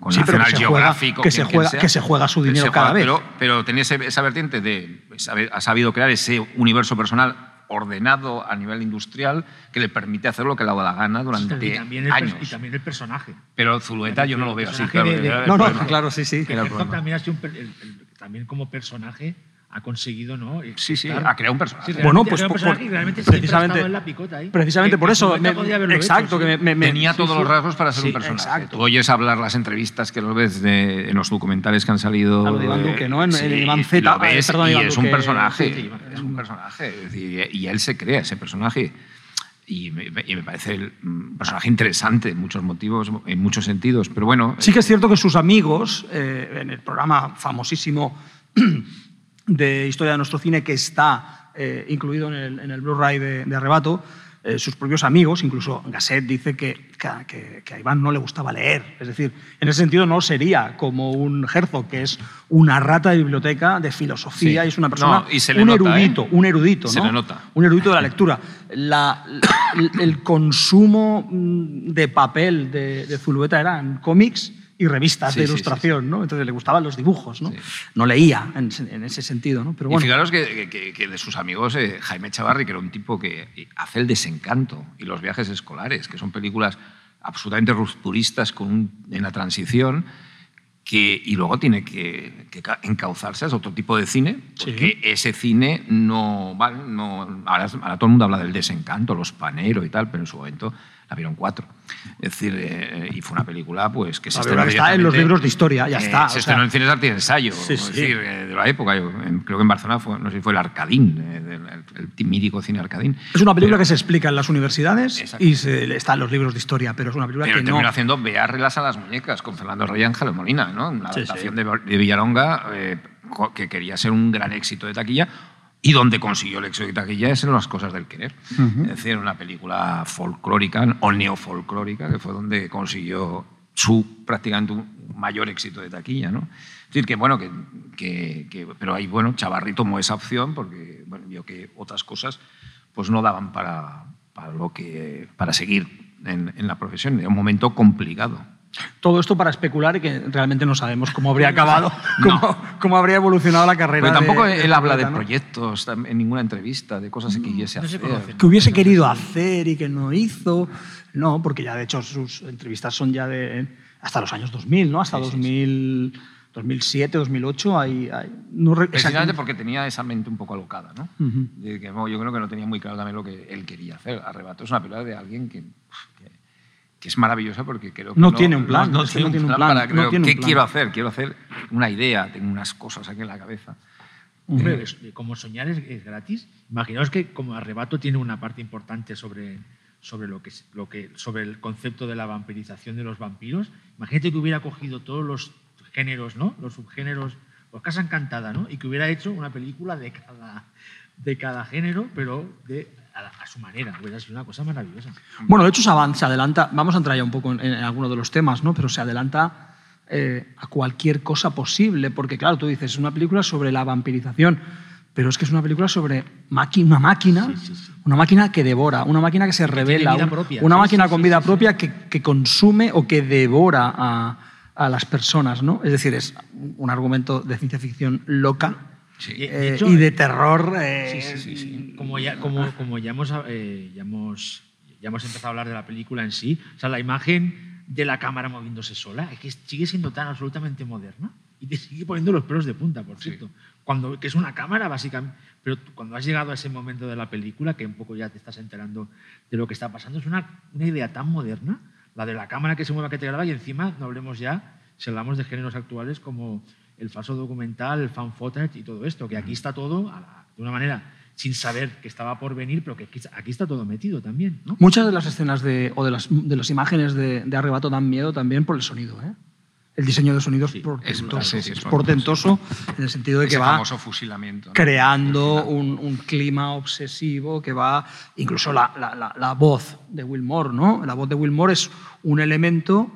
con Sí, pero National que se juega- Geographic o que se juega- sea. que se juega su dinero cada vez. Pero, pero tenía esa vertiente de ha sabido crear ese universo personal ordenado a nivel industrial que le permite hacer lo que le da la gana durante y, también el, per- años. y también el personaje. Pero Zulueta yo no lo veo así. Claro, de- de- No, no, problema. claro, sí, sí. El también, ha sido un el- también como personaje ha conseguido, ¿no? Sí, sí, Estar- ha creado un personaje. Sí, Bueno, pues por- realmente precisamente- en la picota ahí. Precisamente Que- por eso, me- exacto, hecho, que sí. me, me- Tenía sí, todos sí. los rasgos para ser Sí, un personaje. exacto. Tú oyes hablar las entrevistas que lo ves de- en los documentales que han salido. A lo de Iván eh, Duque, ¿no? En- en Iván y Z, lo ves eh, perdón, y Iván es un personaje. sí, sí, es un personaje. es decir, y él se crea ese personaje. Y me, y me parece el- un personaje interesante en muchos motivos, en muchos sentidos. Pero bueno, Sí que es cierto que sus amigos, eh, en el programa famosísimo [clears throat] de Historia de nuestro cine, que está eh, incluido en el, en el Blu-ray de, de Arrebato, eh, sus propios amigos, incluso Gasset dice que, que- que a Iván no le gustaba leer. Es decir, en ese sentido no sería como un Herzog, que es una rata de biblioteca de filosofía Sí. y es una persona, No, y se le un nota, erudito, ¿eh? un erudito, Se ¿no? le nota. un erudito de la lectura. La- el, el consumo mm, de papel de, de Zulueta eran cómics y revistas Sí, de sí, ilustración, ¿no? Entonces le gustaban los dibujos, ¿no? No leía en, en ese sentido, ¿no? Pero Y bueno, fijaros que, que- que de sus amigos, eh, Jaime Chavarri, que era un tipo que hace el desencanto y los viajes escolares, que son películas absolutamente rupturistas con un- en la transición, que, y luego tiene que, que ca- encauzarse a otro tipo de cine, porque ese cine no, vale, no ahora, ahora todo el mundo habla del desencanto, los paneros y tal, pero en su momento la vieron cuatro. Es decir, eh, y fue una película pues, que se estrenó está en los libros de historia, ya eh, está, Se estrenó sea. en Cines Arte y Ensayo, Sí, es sí. decir, eh, de la época. Yo, creo que en Barcelona fue, no sé si fue el Arcadín, el, el mítico cine Arcadín. es una película Pero- que se explica en las universidades Exacto. y se, está en los libros de historia, pero es una película Pero que no... terminó haciendo Beárrelas a las muñecas con Fernando Rey Ángel Molina, ¿no? Una Sí, sí. adaptación de, de Villaronga que quería ser un gran éxito de taquilla y donde consiguió el éxito de taquilla es en Las cosas del querer. Es decir, una película folclórica o neofolclórica que fue donde consiguió su prácticamente un mayor éxito de taquilla, ¿no? Es decir, que bueno, que, que- que- pero ahí, bueno, Chavarri tomó esa opción porque bueno, vio que otras cosas pues no daban para, para, lo que, para seguir en, en la profesión. Era un momento complicado. Todo esto para especular y que realmente no sabemos cómo habría [laughs] acabado, cómo, cómo habría evolucionado la carrera. Pero tampoco de- de él habla de Zulueta, ¿no? proyectos en ninguna entrevista, de cosas que quisiese no se hacer. que hubiese querido hacer y que no hizo. No, porque ya de hecho sus entrevistas son ya de hasta los años 2000, ¿no? Hasta 2000, 2007, 2008 hay, hay- no re- Precisamente porque tenía esa mente un poco alocada, ¿no? Ujú. De que, bueno, yo creo que no tenía muy claro también lo que él quería hacer. Arrebato es una película de alguien que, que, que es maravillosa porque creo que No tiene un plan, No, tiene no un tiene un plan, para no creo, tiene un ¿qué plan. quiero hacer? Quiero hacer una idea, tengo unas cosas aquí en la cabeza. Hombre, es- como soñar es, es gratis. Imaginaos que como arrebato tiene una parte importante sobre, sobre, lo que, es- lo que, sobre el concepto de la vampirización de los vampiros. Imagínate que hubiera cogido todos los géneros, ¿no? los subgéneros, pues Casa Encantada, ¿no? y que hubiera hecho una película de cada, de cada género, pero de, a, a su manera. Hubiera sido una cosa maravillosa. Bueno, de hecho se avanza, se adelanta, vamos a entrar ya un poco en, en alguno de los temas, ¿no? pero se adelanta eh, a cualquier cosa posible, porque claro, tú dices, es una película sobre la vampirización, pero es que es una película sobre una máquina, Sí, sí, sí. una máquina que devora, una máquina que se revela, vida un- propia. una máquina con vida propia que, que consume o que devora a, a las personas, ¿no? Es decir, es un argumento de ciencia ficción loca Sí. Y- de eh, hecho, y de terror. eh, Sí, sí, sí. Como ya, como, como ya, hemos, eh, ya, hemos, ya hemos empezado a hablar de la película en sí, o sea, la imagen de la cámara moviéndose sola es que sigue siendo tan absolutamente moderna y te sigue poniendo los pelos de punta, por Sí. cierto. Cuando, que es una cámara, básicamente. Pero tú- cuando has llegado a ese momento de la película, que un poco ya te estás enterando de lo que está pasando, es una, una idea tan moderna, la de la cámara que se mueva, que te graba, y encima no hablemos ya, si hablamos de géneros actuales como el falso documental, el fan footage y todo esto, que aquí está todo a la- de una manera sin saber que estaba por venir, pero que aquí, está todo metido también. ¿no? Muchas de las escenas de, o de las, de las imágenes de, de arrebato dan miedo también por el sonido. ¿eh? El diseño de sonido Sí, es portentoso, es- sí, sí, es es portentoso en el sentido de que Ese va fusilamiento. ¿no? creando un, un clima obsesivo que va, incluso la, la- la- la voz de Wilmore, ¿no? La voz de Wilmore es un elemento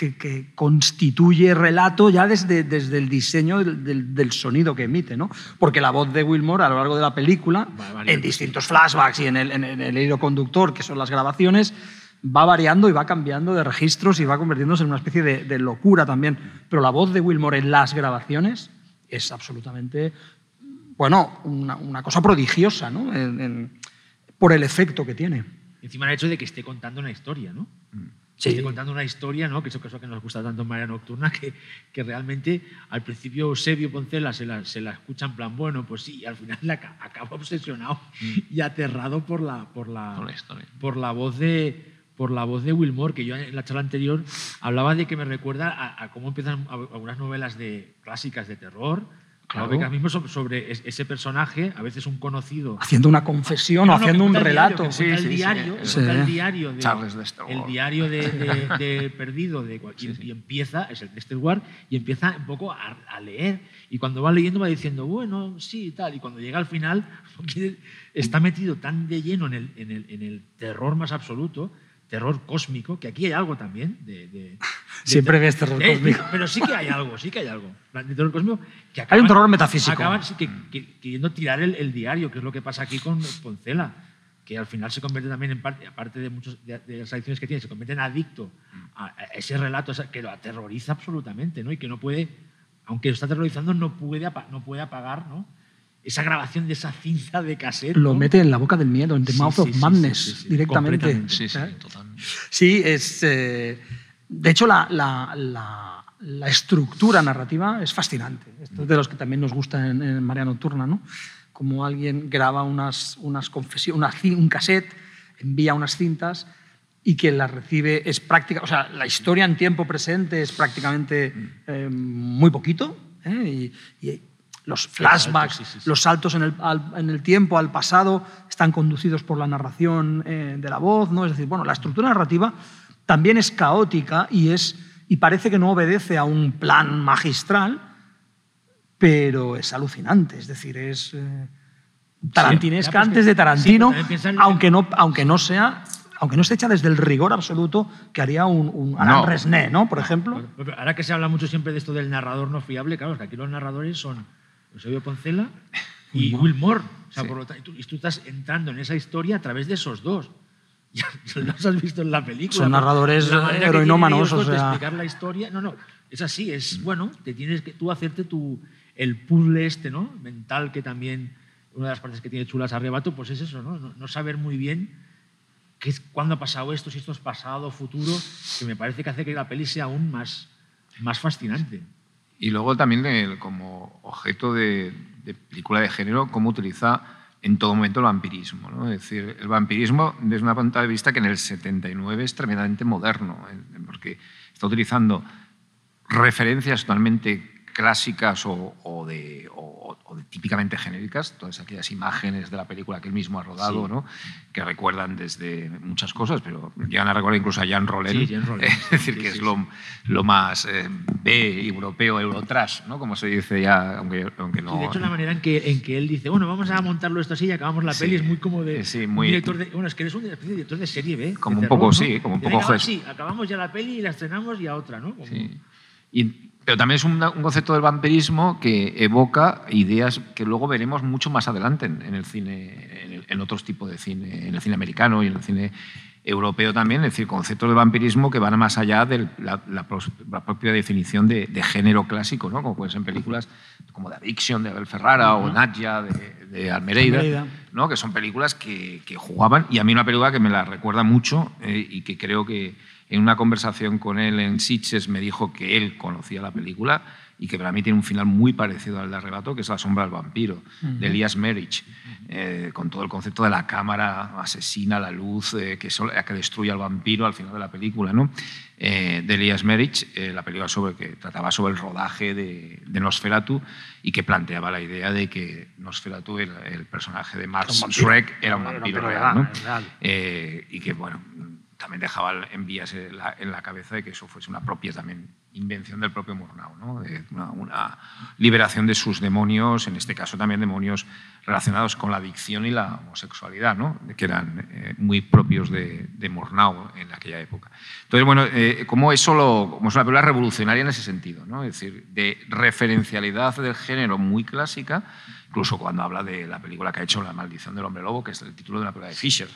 que, que constituye relato ya desde, desde el diseño del, del- del sonido que emite, ¿no? Porque la voz de Wilmore a lo largo de la película, en distintos flashbacks y en el, en, en el hilo conductor, que son las grabaciones, va variando y va cambiando de registros y va convirtiéndose en una especie de, de locura también. Pero la voz de Wilmore en las grabaciones es absolutamente bueno, una, una cosa prodigiosa, ¿no? En- en- por el efecto que tiene. Encima el hecho de que esté contando una historia, ¿no? Esté contando una historia, ¿no? Que eso que nos gusta tanto en María Nocturna, que, que realmente al principio Eusebio Poncela se la, se la escucha en plan, bueno, pues sí, y al final la aca- acaba obsesionado y aterrado por la, por la, Por por la voz de por la voz de Wilmore, que yo en la charla anterior hablaba de que me recuerda a, a cómo empiezan algunas novelas de, clásicas de terror, Claro. Claro. mismo sobre, sobre es- ese personaje, a veces un conocido, Haciendo una confesión no, o no, haciendo un cuenta el relato. Diario, Sí, el sí, sí. diario, el diario de, Charles el diario de, de- [laughs] de perdido de, y, Sí, sí. y empieza es el Dexter Ward y empieza un poco a, a leer y cuando va leyendo va diciendo bueno sí y tal y cuando llega al final [laughs] está metido tan de lleno en el, en el, en el terror más absoluto terror cósmico que aquí hay algo también de, de- de [laughs] Siempre ves terror Eh, cósmico. pero sí que hay algo sí que hay algo de terror cósmico que Hay un terror metafísico. acaban sí, que- que- queriendo tirar el, el diario, que es lo que pasa aquí con Poncela, que al final se convierte también en parte, aparte de, muchos, de, de las adicciones que tiene, se convierte en adicto a, a ese relato que lo aterroriza absolutamente, ¿no? Y que no puede, aunque lo está aterrorizando, no puede, no puede apagar, ¿no? Esa grabación de esa cinta de cassette. Lo ¿no? mete en la boca del miedo, en The Sí, Mouth sí, of Madness, directamente. Sí, sí, totalmente. Sí, es. eh, de hecho, la, la- la- la estructura narrativa es fascinante. Esto es de los que también nos gusta en, en María Nocturna, ¿no? Como alguien graba unas, unas confesiones, un cassette, envía unas cintas y quien las recibe es práctica. O sea, la historia en tiempo presente es prácticamente eh, muy poquito. ¿eh? Y, y los flashbacks, sí, sí, sí. los saltos en el, al- en el tiempo, al pasado, están conducidos por la narración eh, de la voz, ¿no? Es decir, bueno, la estructura narrativa también es caótica y, es, y parece que no obedece a un plan magistral, pero es alucinante, es decir, es eh, tarantinesca pues, antes de Tarantino, aunque, no, aunque, no sea, aunque no esté hecha desde el rigor absoluto que haría un, un Alain No. Resnais, ¿no? Por ejemplo. Ahora que se habla mucho siempre de esto del narrador no fiable, claro, es que aquí los narradores son Eusebio Poncela y Will Moore. O sea, Sí. por lo tanto, y tú, estás entrando en esa historia a través de esos dos. [laughs] Ya los has visto en la película. Son narradores heroinómanos, o sea. explicar la historia. No, no, es así, es bueno, te tienes que tú hacerte tu, el puzzle este, ¿no? Mental que también, una de las partes que tiene chulas arrebato, pues es eso, ¿no? No, no saber muy bien qué es, cuándo ha pasado esto, si esto es pasado futuro, que me parece que hace que la peli sea aún más, más fascinante. Y luego también como objeto de, película de género, cómo utiliza en todo momento el vampirismo. ¿no? Es decir, el vampirismo desde una punto de vista que en el 79 es tremendamente moderno, porque está utilizando referencias totalmente clásicas o, o de, o- o de típicamente genéricas, todas aquellas imágenes de la película que él mismo ha rodado, ¿no? que recuerdan desde muchas cosas, pero llegan a recordar incluso a Jean Rollin, [laughs] es decir, que es lo, lo más eh, B, europeo, eurotrash, ¿no? como se dice ya, aunque, aunque no... de hecho, la manera en que, en que él dice, bueno, vamos a montarlo esto así y acabamos la peli, es muy como de sí, muy, director de... Bueno, es que eres un director de serie B. Como un poco, sí, como un poco... sí, acabamos ya la peli y la estrenamos y a otra, ¿no? Sí. Y pero también es un, concepto del vampirismo que evoca ideas que luego veremos mucho más adelante en, el cine, en, otros tipos de cine, en el cine americano y en el cine europeo también, es decir, conceptos de vampirismo que van más allá de la, propia definición de, género clásico, ¿no? como pueden ser películas como The Addiction de Abel Ferrara o Nadja de, Almereida, ¿no? que son películas que, jugaban, y a mí una película que me la recuerda mucho eh, y que creo que en una conversación con él en Sitges me dijo que él conocía la película y que para mí tiene un final muy parecido al de Arrebato, que es La sombra del vampiro, de Elias Merich, eh, con todo el concepto de la cámara asesina, la luz, eh, que, que, destruye al vampiro al final de la película, ¿no? Eh, de Elias Merich, la película sobre, que trataba sobre el rodaje de, Nosferatu y que planteaba la idea de que Nosferatu, el, el personaje de Max Schreck, era un vampiro, real, ¿no? y que, bueno, también dejaba en la, en la, cabeza de que eso fuese una propia también invención del propio Murnau, ¿no? una, liberación de sus demonios, en este caso también demonios relacionados con la adicción y la homosexualidad, ¿no? que eran eh, muy propios de, de, Murnau en aquella época. Entonces, bueno, eh, como es, solo, como es una película revolucionaria en ese sentido, ¿no? es decir, de referencialidad del género muy clásica, incluso cuando habla de la película que ha hecho La maldición del hombre lobo, que es el título de una película de Fisher,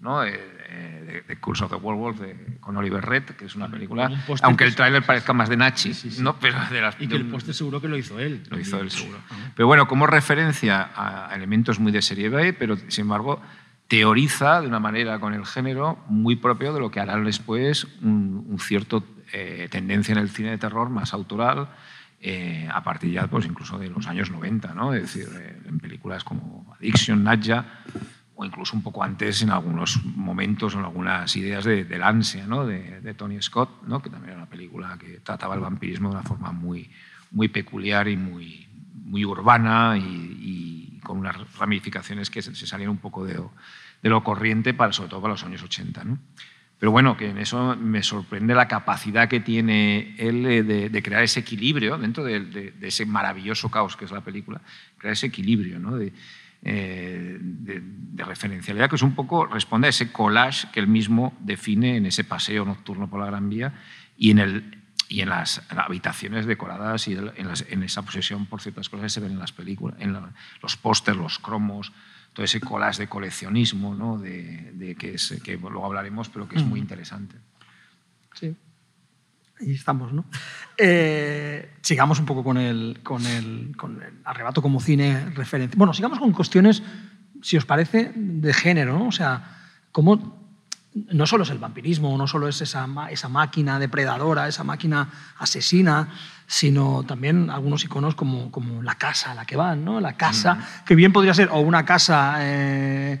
¿no? Eh, eh, de, Curse of the Werewolf con Oliver Red, que es una película, aunque el tráiler parezca más de Nachi, ¿no? Pero de las, y que el póster seguro que lo hizo él. Lo hizo él seguro. Pero bueno, como referencia a elementos muy de serie B, pero sin embargo teoriza de una manera con el género muy propio de lo que hará después un, cierto eh, tendencia en el cine de terror más autoral, eh, a partir ya pues, incluso de los años 90, ¿no? es decir, eh, en películas como Addiction, Nadja, o incluso un poco antes en algunos momentos, en algunas ideas de, del ansia ¿no? de, Tony Scott, ¿no? que también era una película que trataba el vampirismo de una forma muy, muy peculiar y muy, muy urbana y, con unas ramificaciones que se, salían un poco de, de, lo corriente, para, sobre todo para los años 80. ¿no? Pero bueno, que en eso me sorprende la capacidad que tiene él de, crear ese equilibrio dentro de, ese maravilloso caos que es la película, crear ese equilibrio ¿no? Eh, de, referencialidad que es un poco, responde a ese collage que él mismo define en ese paseo nocturno por la Gran Vía y en, el, y en las habitaciones decoradas y en, esa posesión por ciertas cosas que se ven en las películas, en los pósters, los cromos, todo ese collage de coleccionismo, ¿no? de, que, es, que luego hablaremos, pero que es muy interesante. Sí. Ahí estamos, ¿no? Eh, sigamos un poco con el, con, el, con el arrebato como cine referente. Bueno, sigamos con cuestiones, si os parece, de género, ¿no? O sea, cómo no solo es el vampirismo, no solo es esa, esa máquina depredadora, esa máquina asesina, sino también algunos iconos como, como la casa a la que van, ¿no? La casa, que bien podría ser o una casa eh,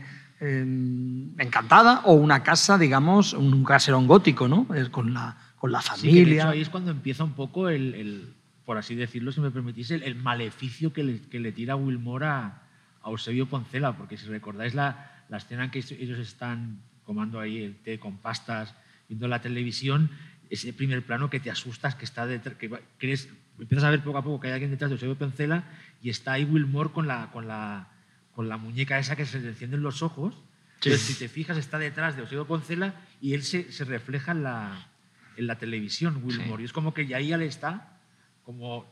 encantada o una casa, digamos, un caserón gótico, ¿no? Con la, con la familia. ahí es cuando empieza un poco el, por así decirlo, si me permitís, el, maleficio que le, que le, tira Wilmore a, a Eusebio Poncela, porque si recordáis la, la escena en que ellos están tomando ahí el té con pastas, viendo la televisión, ese primer plano que te asustas, que está detrás, que crees, empiezas a ver poco a poco que hay alguien detrás de Eusebio Pencela y está ahí Wilmore con la, con la, con la muñeca esa que se le encienden los ojos. Entonces, si te fijas, está detrás de Eusebio Poncela y él se, se refleja en la, en la televisión, Wilmore. Y es como que ya ahí le está, como,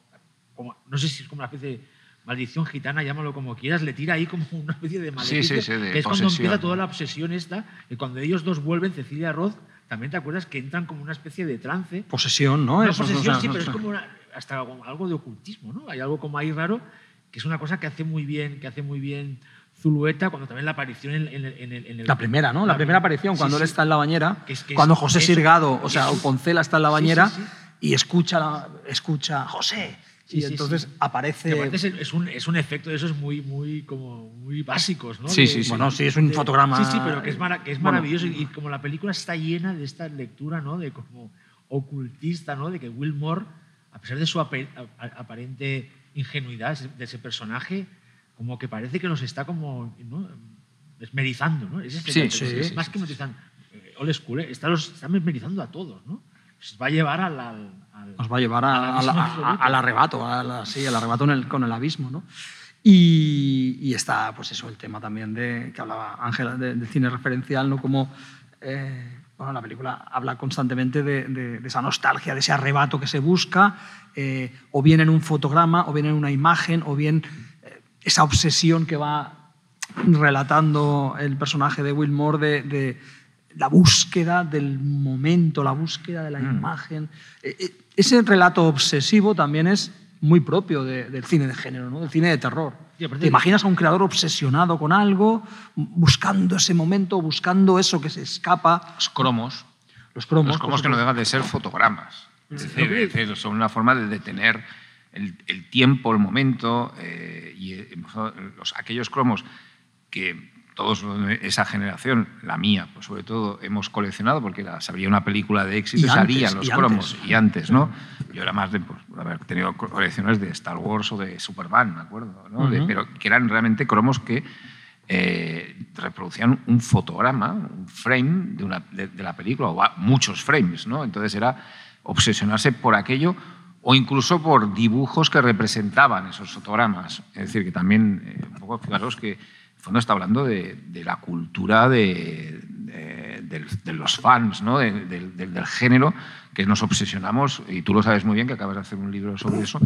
como, no sé si es como una especie de maldición gitana, llámalo como quieras, le tira ahí como una especie de maldición. que es cuando empieza toda la obsesión esta, y cuando ellos dos vuelven, Cecilia Roth también te acuerdas que entran como una especie de trance. Posesión, ¿no? No, posesión, sí, pero es como hasta algo de ocultismo, ¿no? Hay algo como ahí raro, que es una cosa que hace muy bien, que hace muy bien Zulueta, cuando también la aparición en, el... La primera, ¿no? La, primera aparición, cuando él está en la bañera, cuando José Sirgado, o sea, o Poncela está en la bañera y escucha, escucha, José, y entonces aparece... Es un, es un efecto de esos muy, muy, como muy básicos, ¿no? Sí, sí, sí. Bueno, sí, es un fotograma... Sí, sí, pero que es, que es maravilloso. Y, como la película está llena de esta lectura, ¿no? De como ocultista, ¿no? De que Will Moore, a pesar de su aparente ingenuidad de ese personaje, como que parece que los está como ¿no? esmerizando, ¿no? Es este Sí, sí, es sí, más sí, que mesmerizando. eh, Old school, ¿eh? está, los, está mesmerizando a todos, ¿no? Se va a llevar al- Nos va a llevar al a- a arrebato, la- sí, al arrebato en el- con el abismo. ¿no? Y, y está, pues eso, el tema también de que hablaba Ángela de- del cine referencial, ¿no? Como, eh, bueno, la película habla constantemente de, de- de esa nostalgia, de ese arrebato que se busca, eh, o bien en un fotograma, o bien en una imagen, o bien eh, esa obsesión que va relatando el personaje de Wilmore de, de la búsqueda del momento, la búsqueda de la imagen. Eh, eh, Ese relato obsesivo también es muy propio de- del cine de género, ¿no? del cine de terror. Te imaginas a un creador obsesionado con algo, buscando ese momento, buscando eso que se escapa. Los cromos. Los cromos. Los cromos por que no dejan de ser fotogramas. Es decir, es decir, son una forma de detener el, el tiempo, el momento, eh, y los- aquellos cromos que todos esa generación, la mía, pues sobre todo, hemos coleccionado, porque era, se abría una película de éxito Y salían los y cromos, antes. y antes, ¿no? Yo era más de pues, haber tenido colecciones de Star Wars o de Superman, me acuerdo, ¿no? De- pero que eran realmente cromos que eh, reproducían un fotograma, un frame de, una- de- de la película, o muchos frames, ¿no? Entonces era obsesionarse por aquello o incluso por dibujos que representaban esos fotogramas. Es decir, que también, eh, un poco, fijaros que fondo está hablando de, la cultura de, los fans, ¿no? De- del- del- del género, que nos obsesionamos, y tú lo sabes muy bien, que acabas de hacer un libro sobre eso,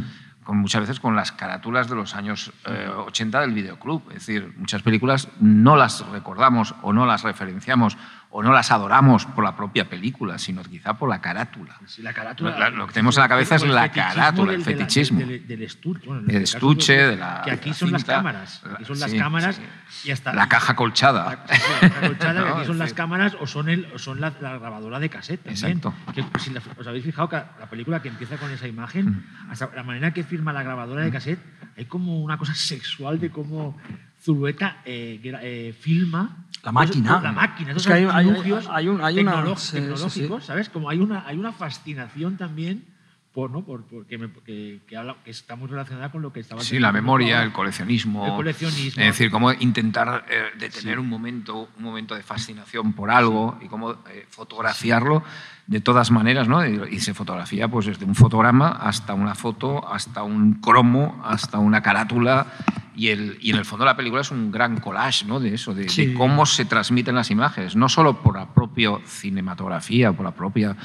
con, muchas veces con las carátulas de los años eh, 80 del videoclub. Es decir, muchas películas no las recordamos o no las referenciamos o no las adoramos por la propia película, sino quizá por la carátula. Sí, la carátula- Lo- lo que tenemos en la cabeza es la carátula, el fetichismo. Del, del estuche. bueno, en El este estuche, pues, de la- Que aquí la son las cámaras. Aquí son las sí, cámaras sí. y hasta. La caja colchada. La, sí, la caja [laughs] colchada, que No, aquí son las cámaras o son, el, o son la, grabadora de cassette también. Exacto. Que, si os habéis fijado que la película que empieza con esa imagen, hasta la manera que firma la grabadora de cassette, hay como una cosa sexual de cómo Zulueta eh, eh, filma. La máquina. La máquina. Es esos que hay- hay- hay un- hay una- tecnolo- sí, sí, tecnológicos, sí. ¿sabes? Como hay una, hay una fascinación también por, ¿no? por, por- que, me- que- que habla- que está muy relacionada con lo que estaba Sí, la memoria, ahora. el coleccionismo. El coleccionismo. Es decir, cómo intentar eh, detener un, momento, un momento de fascinación por algo y cómo eh, fotografiarlo de todas maneras, ¿no? Y, y se fotografía pues desde un fotograma hasta una foto, hasta un cromo, hasta una carátula. Y, el, y en el fondo la película es un gran collage ¿no? de eso, de, de Sí. cómo se transmiten las imágenes, no solo por la propia cinematografía, por la propia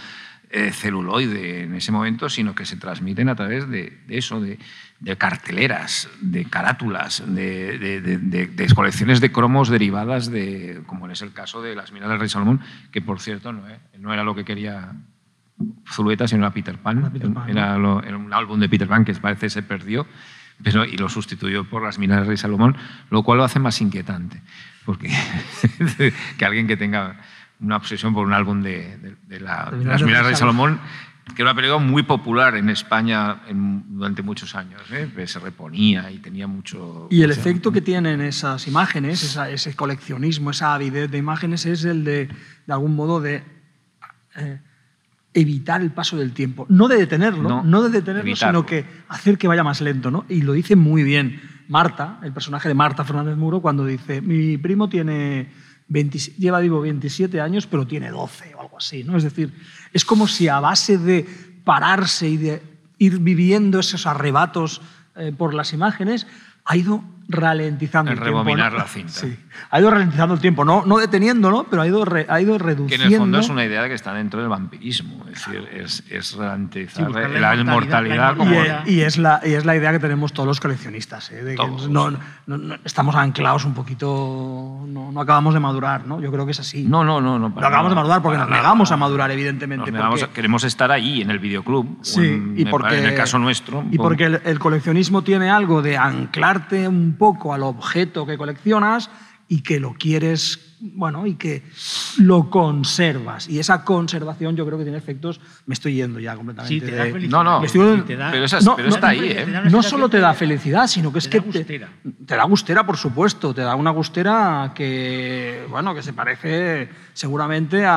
eh, celuloide en ese momento, sino que se transmiten a través de, de eso, de, de carteleras, de carátulas, de, colecciones de cromos derivadas de, como es el caso de Las minas del rey Salomón, que por cierto no, eh, no era lo que quería Zulueta, sino era Peter Pan. Era Peter Pan, Era, lo- era un álbum de Peter Pan que parece se perdió pero, y lo sustituyó por Las minas del rey Salomón, lo cual lo hace más inquietante, porque [laughs] que alguien que tenga una obsesión por un álbum de, de- de la- De de Las del rey Salomón, que era una película muy popular en España en- durante muchos años, ¿eh? se reponía y tenía mucho... Y el o sea, efecto que tienen esas imágenes, esa- ese coleccionismo, esa avidez de imágenes, es el de, de algún modo, de eh, evitar el paso del tiempo. No de detenerlo, no, No, de detenerlo, evitarlo. sino que hacer que vaya más lento. ¿no? Y lo dice muy bien Marta, el personaje de Marta Fernández Muro, cuando dice, mi primo tiene 20 lleva vivo 27 años, pero tiene 12 o algo así. ¿no? Es decir, es como si a base de pararse y de ir viviendo esos arrebatos eh, por las imágenes, ha ido ralentizando El el, tiempo. rebobinar ¿no? la cinta. Sí, ha ido ralentizando el tiempo, no, no deteniéndolo, pero ha ido, re- ha ido Que reduciendo. en el fondo es una idea que está dentro del vampirismo, es decir, es, es ralentizar Sí, la la, inmortalidad, inmortalidad la como... Y, es la, y es la idea que tenemos todos los coleccionistas, ¿eh? de que no, no- no- estamos anclados un poquito, no, no acabamos de madurar, ¿no? Yo creo que es así. No, no, no. no no acabamos de madurar porque nos negamos a madurar, evidentemente. Nos negamos porque- a- queremos estar allí, en el videoclub. Sí, un- y me porque, pare- en el caso nuestro. Y porque el, el coleccionismo tiene algo de anclarte un poco al objeto que coleccionas y que lo quieres, bueno, y que lo conservas. Y esa conservación yo creo que tiene efectos, me estoy yendo ya completamente. Sí, te da de- felicidad. No, no, Me estoy- te da- pero, esa- No, pero no, está no, ahí, ¿eh? no solo te da felicidad, sino que es te que te, gustera. te da gustera, por supuesto, te da una gustera que, bueno, que se parece seguramente a-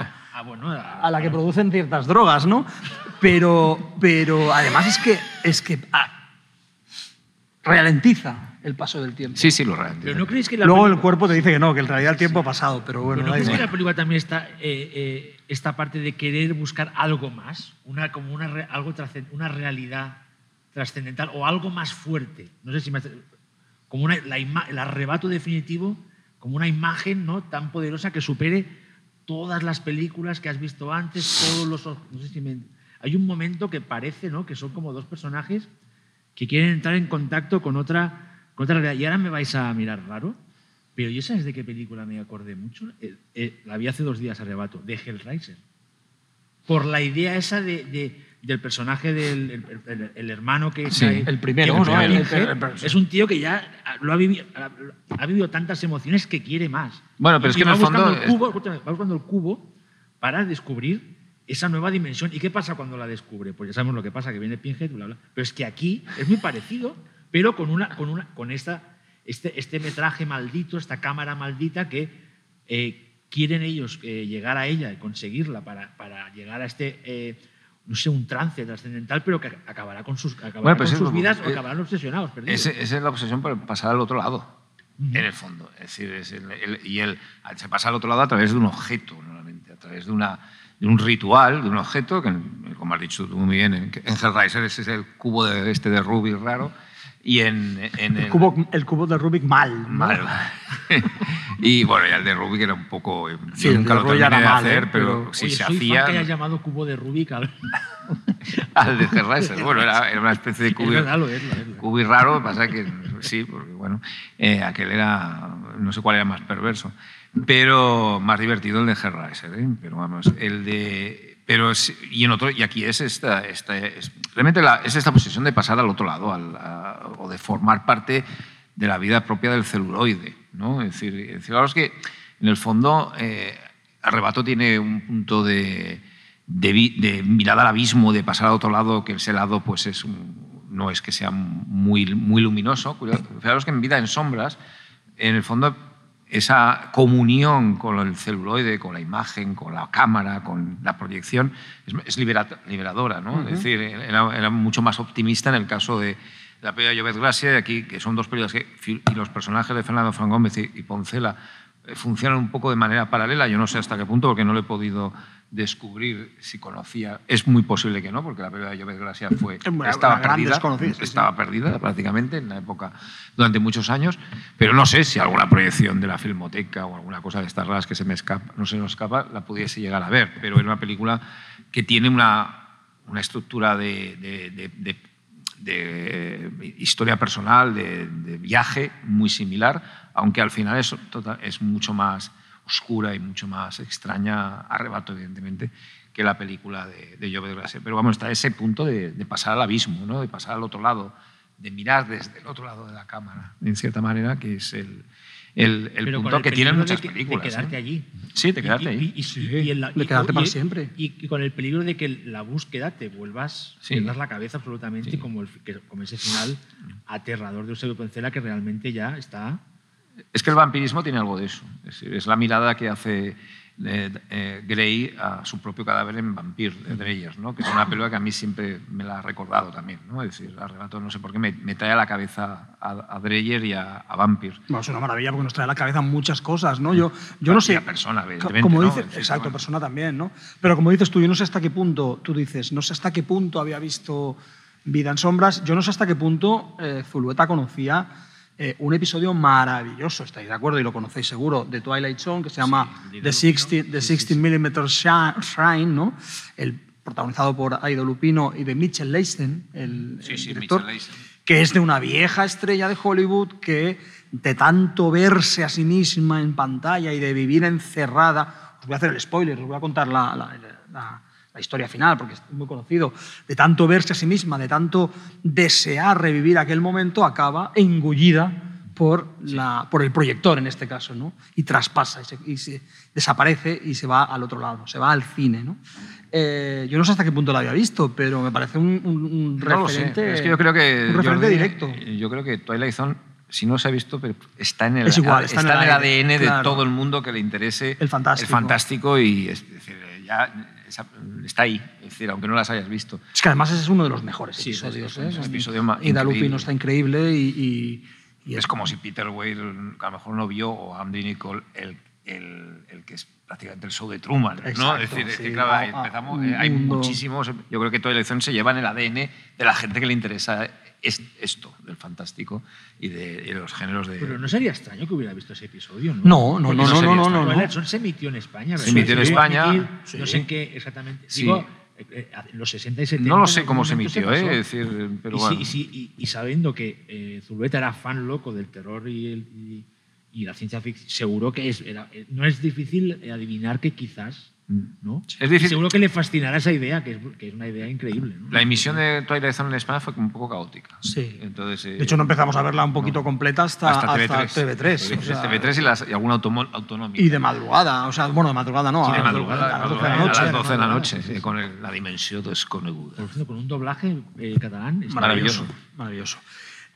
a, Ah, bueno, a la que producen ciertas drogas, ¿no? Pero, pero además es que, es que ah, ralentiza el paso del tiempo. Sí, sí, lo ralentiza. Pero ¿no creéis que la Luego el película- cuerpo te dice que no, que en realidad el tiempo ha pasado, pero bueno, Pero ¿no crees que la película también está eh, eh, esta parte de querer buscar algo más, una, como una, algo una realidad trascendental o algo más fuerte? No sé si me como una- la ima- el arrebato definitivo, como una imagen ¿no? tan poderosa que supere todas las películas que has visto antes, todos los... No sé si me- hay un momento que parece ¿no? que son como dos personajes que quieren entrar en contacto con otra, con otra realidad. Y ahora me vais a mirar raro, pero yo sabes de qué película me acordé mucho. Eh, eh, la vi hace dos días, arrebato, de Hellraiser. Por la idea esa de, de- del personaje del el, el- el hermano que Sí, cae- el primero, que ¿no? El- el- es un tío que ya lo ha vivido, ha, vivido tantas emociones que quiere más. Bueno, pero es Y que en el fondo es- cubo, escúchame, va buscando el cubo para descubrir esa nueva dimensión. ¿Y qué pasa cuando la descubre? Pues ya sabemos lo que pasa, que viene Pinhead, bla, bla. Pero es que aquí es muy parecido, pero con, una, con, una, con esta, este, este metraje maldito, esta cámara maldita que eh, quieren ellos eh, llegar a ella y conseguirla para, para llegar a este, eh, no sé, un trance trascendental, pero que acabará con sus, acabará Bueno, pues con sus vidas o eh, acabarán obsesionados. Esa es la obsesión por pasar al otro lado, en el fondo. Es decir, es el- el- y él se pasa al otro lado a través de un objeto, normalmente, a través de, una, de un ritual, de un objeto, que, como has dicho tú muy bien, en, en Hellraiser ese es el cubo de, este de Rubik raro, y en, en El cubo, el cubo de Rubik mal. ¿no? Mal. [laughs] y bueno, ya el de Rubik era un poco. yo Sí, el nunca lo terminé de mal, hacer, ¿eh? pero, Pero- si Oye, se soy fan hacía. que hayas llamado cubo de Rubik al... [laughs] al de Hellraiser. Bueno, era, era una especie de Es cubo. verdad, lo es, lo es, lo es. Cubi raro, pasa que sí, porque bueno, eh, aquel era, no sé cuál era más perverso, pero más divertido el de Hellraiser, ¿eh? pero vamos, el de, pero y en otro, y aquí es esta, esta es, realmente la- es esta posición de pasar al otro lado, al- a- o de formar parte de la vida propia del celuloide, ¿no? Es decir, es que en el fondo eh, Arrebato tiene un punto de, de, de mirada al abismo, de pasar al otro lado, que ese lado pues es un- no es que sea muy, muy luminoso. Fijaros que en Vida en Sombras, en el fondo, esa comunión con el celuloide, con la imagen, con la cámara, con la proyección, es, es libera- liberadora. ¿no? Es decir, era, era mucho más optimista en el caso de la película de Llobet Gracia, y aquí, que son dos películas que, y los personajes de Fernando Fran Gómez y, y Poncela funcionan un poco de manera paralela. Yo no sé hasta qué punto, porque no lo he podido descubrir si conocía. Es muy posible que no, porque la película de Llobet Gracia [laughs] fue, estaba perdida. sí, estaba perdida prácticamente en la época durante muchos años, pero no sé si alguna proyección de la filmoteca o alguna cosa de estas raras que se me escapa, no se nos escapa, la pudiese llegar a ver, pero es una película que tiene una, una estructura de, de- de- de- de historia personal, de, de viaje muy similar, aunque al final es, total- es mucho más oscura y mucho más extraña, arrebato evidentemente, que la película de, de Llobet Gracia. Pero vamos, está ese punto de, de pasar al abismo, ¿no? de pasar al otro lado, de mirar desde el otro lado de la cámara, en cierta manera, que es el, el, el punto el que tienen de muchas que- de películas. quedarte ¿eh? allí. Sí, de Y- quedarte y- ahí. y- y- Sí, y en la- de quedarte y- para siempre. Y, y con el peligro de que la búsqueda te vuelvas, Sí. pierdas la cabeza absolutamente, Sí. como, el, que- como ese final aterrador de Eusebio Pencela que realmente ya está... Es que el vampirismo tiene algo de eso. Es la mirada que hace eh, eh, Grey a su propio cadáver en Vampir, de Dreyer, ¿no? que es una película que a mí siempre me la ha recordado también. ¿no? Es decir, Arrebato, no sé por qué, me, me trae a la cabeza a, a Dreyer y a, a Vampir. Bueno, es una maravilla porque nos trae a la cabeza muchas cosas, ¿no? Yo, yo no sé. persona, Como dices, exacto, persona también, ¿no? Pero como dices tú, yo no sé hasta qué punto, tú dices, no sé hasta qué punto había visto Vida en Sombras, yo no sé hasta qué punto eh, Zulueta conocía eh, un episodio maravilloso, estáis de acuerdo y lo conocéis seguro, de Twilight Zone, que se llama The 16, The 16 mm Shi- Shrine, ¿no? El, protagonizado por Aido Lupino y de Mitchell Leisten, el, Sí, el director que es de una vieja estrella de Hollywood que de tanto verse a sí misma en pantalla y de vivir encerrada, os voy a hacer el spoiler, os voy a contar la, la- la- la historia final porque es muy conocido, de tanto verse a sí misma, de tanto desear revivir aquel momento, acaba engullida por, la, por el proyector en este caso, ¿no? y traspasa y se, y se desaparece y se va al otro lado, se va al cine. ¿no? Eh, yo no sé hasta qué punto la había visto, pero me parece un, un- un No lo referente, Es que yo creo que. un referente directo. Yo creo que Twilight Zone, si no se ha visto, pero está en el, Es igual, está está en el el ADN de todo el mundo que le interese El fantástico. el fantástico y es decir, ya esa- está ahí, es decir, aunque no las hayas visto. Es que además ese es uno de los mejores Sí, episodios. es ¿eh? es episodio y increíble. está increíble y, y- y es como si Peter Weir a lo mejor no vio o Andy Nicole el, el, el que es prácticamente el show de Truman. ¿no? Exacto, Es decir, es que, sí. claro, Ah, empezamos, un eh, hay mundo- muchísimos. Yo creo que toda elección se lleva en el ADN de la gente que le interesa es- esto del fantástico y de, de los géneros de. Pero no sería extraño que hubiera visto ese episodio, ¿no? No, no, no, no, no, no, no, no. Zone se emitió en España. Se ¿verdad? emitió en España, emitir, sí. No sé en qué exactamente. Sí. Digo, eh, eh, en los 60 y 70. no lo sé cómo se emitió, ¿eh? pasó. Es decir, pero y, sí- bueno. y sí- y- y sabiendo que eh, Zulueta era fan loco del terror y, el- y- y la ciencia ficción, seguro que es, era- eh, no es difícil adivinar que quizás. ¿No? Es difícil- seguro que le fascinará esa idea, que es, que es una idea increíble. ¿no? La emisión de Twilight Zone en España fue un poco caótica. Sí. Entonces, eh, De hecho, no empezamos a verla un poquito completa hasta, hasta hasta TV3. TV3. o sea, TV3 y, las, y alguna autonómica. y de madrugada. O sea, bueno, de madrugada no. Sí, de a- madrugada, a las 12 de a la noche. las 12 de la noche, sí, con el- la dimensión desconeguda. Por cierto, con un doblaje eh, catalán. está Maravilloso. Maravilloso.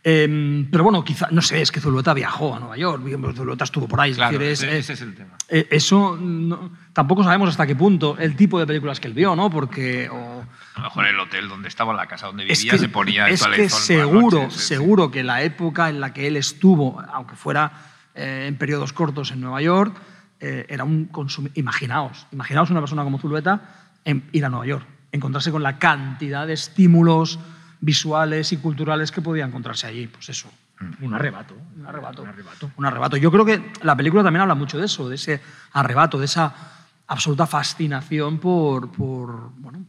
Eh, pero bueno, quizá, no sé, es que Zulueta viajó a Nueva York, Zulueta estuvo por ahí. es Claro, decir, es- ese, es- el tema. Eh, Eso no- tampoco sabemos hasta qué punto el tipo de películas que él vio, ¿no? Porque. o- A lo mejor el hotel donde estaba, la casa donde vivía, que, se ponía es que seguro, seguro que la época en la que él estuvo, aunque fuera eh, en periodos cortos en Nueva York, eh, era un consumidor. Imaginaos, imaginaos una persona como Zulueta en, ir a Nueva York, encontrarse con la cantidad de estímulos visuales y culturales que podía encontrarse allí. Pues eso, Un arrebato. un arrebato. Un arrebato. Un arrebato. Yo creo que la película también habla mucho de eso, de ese arrebato, de esa absoluta fascinación por, por, bueno,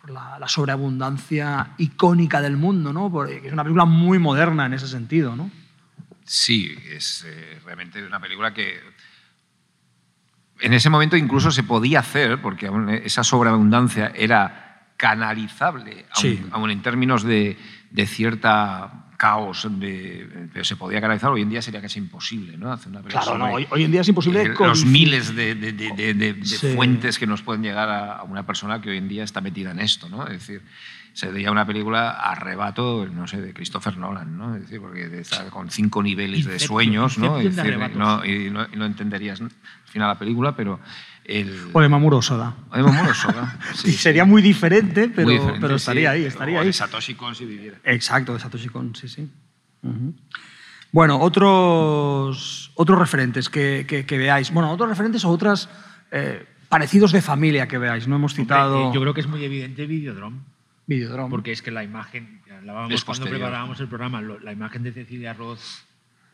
por, la, la sobreabundancia icónica del mundo, ¿no? Porque es una película muy moderna en ese sentido, ¿no? Sí, es eh, realmente una película que en ese momento incluso se podía hacer, porque esa sobreabundancia era canalizable, Sí. aun en términos de, de cierta caos, de, pero se podía canalizar. Hoy en día sería casi imposible ¿no? hacer una película Claro, no, hoy, hoy en día es imposible. eh, los codificar- miles de, de- de- de- de- de Sí. fuentes que nos pueden llegar a, a una persona que hoy en día está metida en esto, ¿no? Es decir, sería una película arrebato, no sé, de Christopher Nolan, ¿no? Es decir, porque está con cinco niveles de Inception, sueños, ¿no? Es de decir, no- y, no, y no entenderías al final la película, pero el... O de Mamoru Soda. O de Mamoru Soda, [laughs] sí, sería muy diferente, pero, Muy diferente, pero estaría sí. ahí, estaría O ahí. de Satoshi Kon si viviera. Exacto, de Satoshi Kon, sí, sí. Bueno, otros, otros referentes que, que- que veáis. Bueno, otros referentes o otras eh, parecidos de familia que veáis. No hemos Hombre, citado eh, yo creo que es muy evidente Videodrome. Videodrome. Porque es que la imagen, Es cuando preparábamos el programa, lo- la imagen de Cecilia Roth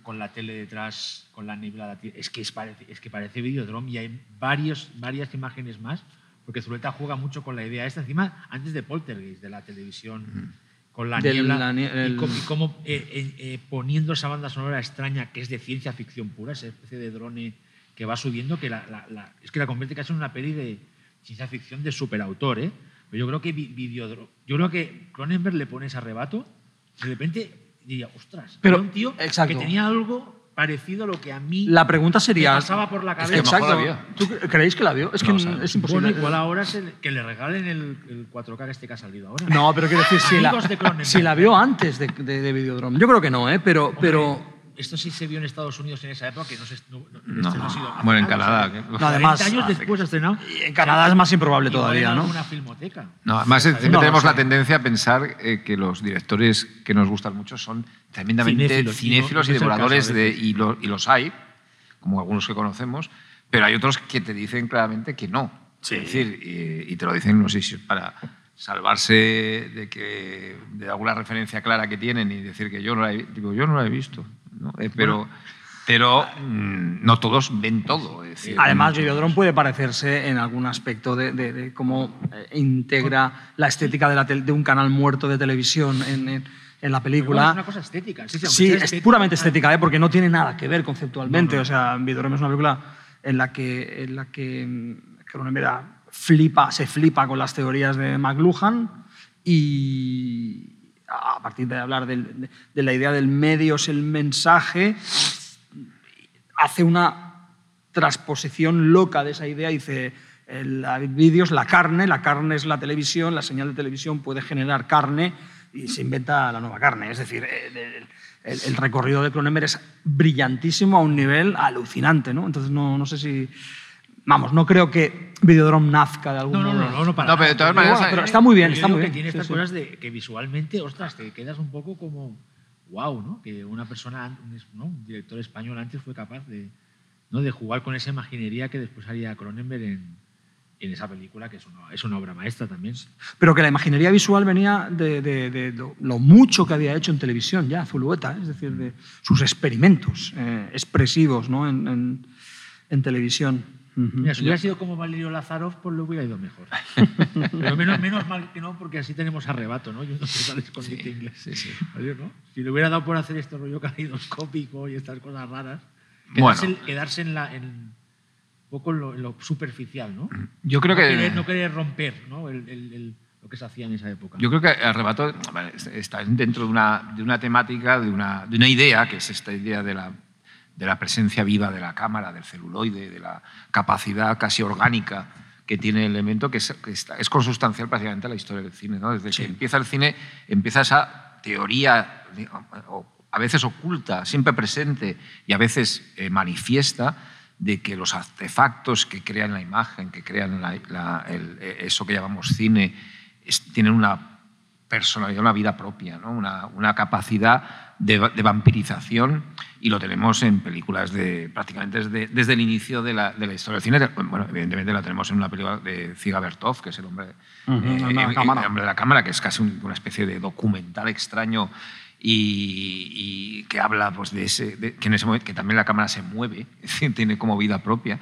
con la tele detrás, con la niebla, es que, es, parece, es que parece Videodrome y hay varios, varias imágenes más, porque Zuleta juega mucho con la idea esta, encima antes de Poltergeist, de la televisión, con la niebla, la nie- y cómo, y cómo, eh, eh, eh, poniendo esa banda sonora extraña que es de ciencia ficción pura, esa especie de drone que va subiendo, que la, la- la- es que la convierte casi en una peli de ciencia ficción de superautor, ¿eh? Pero yo creo que yo creo que Cronenberg le pone ese arrebato, de repente diría, ostras, Pero- un tío exacto. que tenía algo parecido a lo que a mí La pregunta sería... me pasaba por la cabeza. Exacto. ¿Tú cre- creéis que la vio? Es que No, es imposible. Bueno, igual ahora es el- que le regalen el, el 4K que este que ha salido ahora. No, pero quiero decir, si la, Amigos de Cronenberg. si la vio antes de, de, de Videodrome. Yo creo que no, ¿eh? Pero, Hombre, pero Esto sí se vio en Estados Unidos en esa época, que no se. No, no- No, este no ha sido- bueno, en Canadá. No, además- 40 años después estrenado. y en Canadá es más improbable todavía, ¿no? alguna filmoteca. No, además siempre No, tenemos no la tendencia a pensar eh, que los directores que nos gustan mucho son tremendamente Cinéfilos, cinéfilos, y devoradores caso de, y, lo- y los hay, como algunos que conocemos, pero hay otros que te dicen claramente que no. Es decir, y, y te lo dicen, no sé si es para salvarse de que de alguna referencia clara que tienen y decir que yo no la he, digo, yo no la he visto. ¿No? Eh, pero pero mm, no todos ven todo. es decir, Además, Videodrome puede parecerse en algún aspecto de, de- de cómo eh, integra la estética de, la tel- de un canal muerto de televisión en, en- en la Bueno, película. es una cosa estética. Sí, sí, Sí, es estética, puramente estética, ¿eh? porque no tiene nada que ver conceptualmente. No, no. O sea, Videodrome es una película en la que, en la que mm, Cronenberg flipa, se flipa con las teorías de McLuhan y a partir de hablar de, la idea del medio es el mensaje, hace una transposición loca de esa idea. Dice, el vídeo es la carne, la carne es la televisión, la señal de televisión puede generar carne y se inventa la nueva carne. Es decir, el, el- el recorrido de Cronenberg es brillantísimo a un nivel alucinante. ¿no? Entonces, no, no sé si... Vamos, no creo que Videodrome nazca de algún No, no, modo. no, no, no, para No, pero de todas maneras, Pero eh, está muy bien, está muy que bien. tiene Sí, estas sí. cosas de que visualmente, ostras, te quedas un poco como wow, ¿no? Que una persona, un, ¿no? un director español antes fue capaz de, ¿no? de jugar con esa imaginería que después haría Cronenberg en, en esa película, que es una, es una obra maestra también. Pero que la imaginería visual venía de, de- de lo, lo mucho que había hecho en televisión ya, Zulueta, ¿eh? es decir, de sus experimentos eh, expresivos ¿no? en, en- en televisión. Ujú. Mira, si hubiera sido como Valerio Lazarov, pues le hubiera ido mejor. [laughs] Pero menos, menos mal que no, porque así tenemos arrebato, ¿no? Y uno total escondite inglés. sí, sí. ¿no? Si le hubiera dado por hacer este rollo calidoscópico y estas cosas raras, Bueno. quedarse, quedarse en la, en, un poco en lo, en lo superficial, ¿no? Yo creo no que... Querer, no querer romper ¿no? El- el- el- lo que se hacía en esa época. Yo creo que Arrebato está dentro de una, de una temática, de una, de una idea, que es esta idea de la, de la presencia viva de la cámara, del celuloide, de la capacidad casi orgánica que tiene el elemento, que es, que está- es consustancial prácticamente a la historia del cine. ¿no? Desde que empieza el cine, empieza esa teoría, o a veces oculta, siempre presente y a veces eh, manifiesta, de que los artefactos que crean la imagen, que crean la- la- el- eso que llamamos cine, es- tienen una personalidad, una vida propia, ¿no? una, una capacidad de, de vampirización y lo tenemos en películas de prácticamente desde, desde el inicio de la, de la historia del cine. Bueno, evidentemente la tenemos en una película de Ziga Bertov, que es el hombre, Ujú, eh, el hombre de la el- hombre de la cámara, que es casi un- una especie de documental extraño y, y que habla pues, de ese, que en ese momento que también la cámara se mueve, [laughs] tiene como vida propia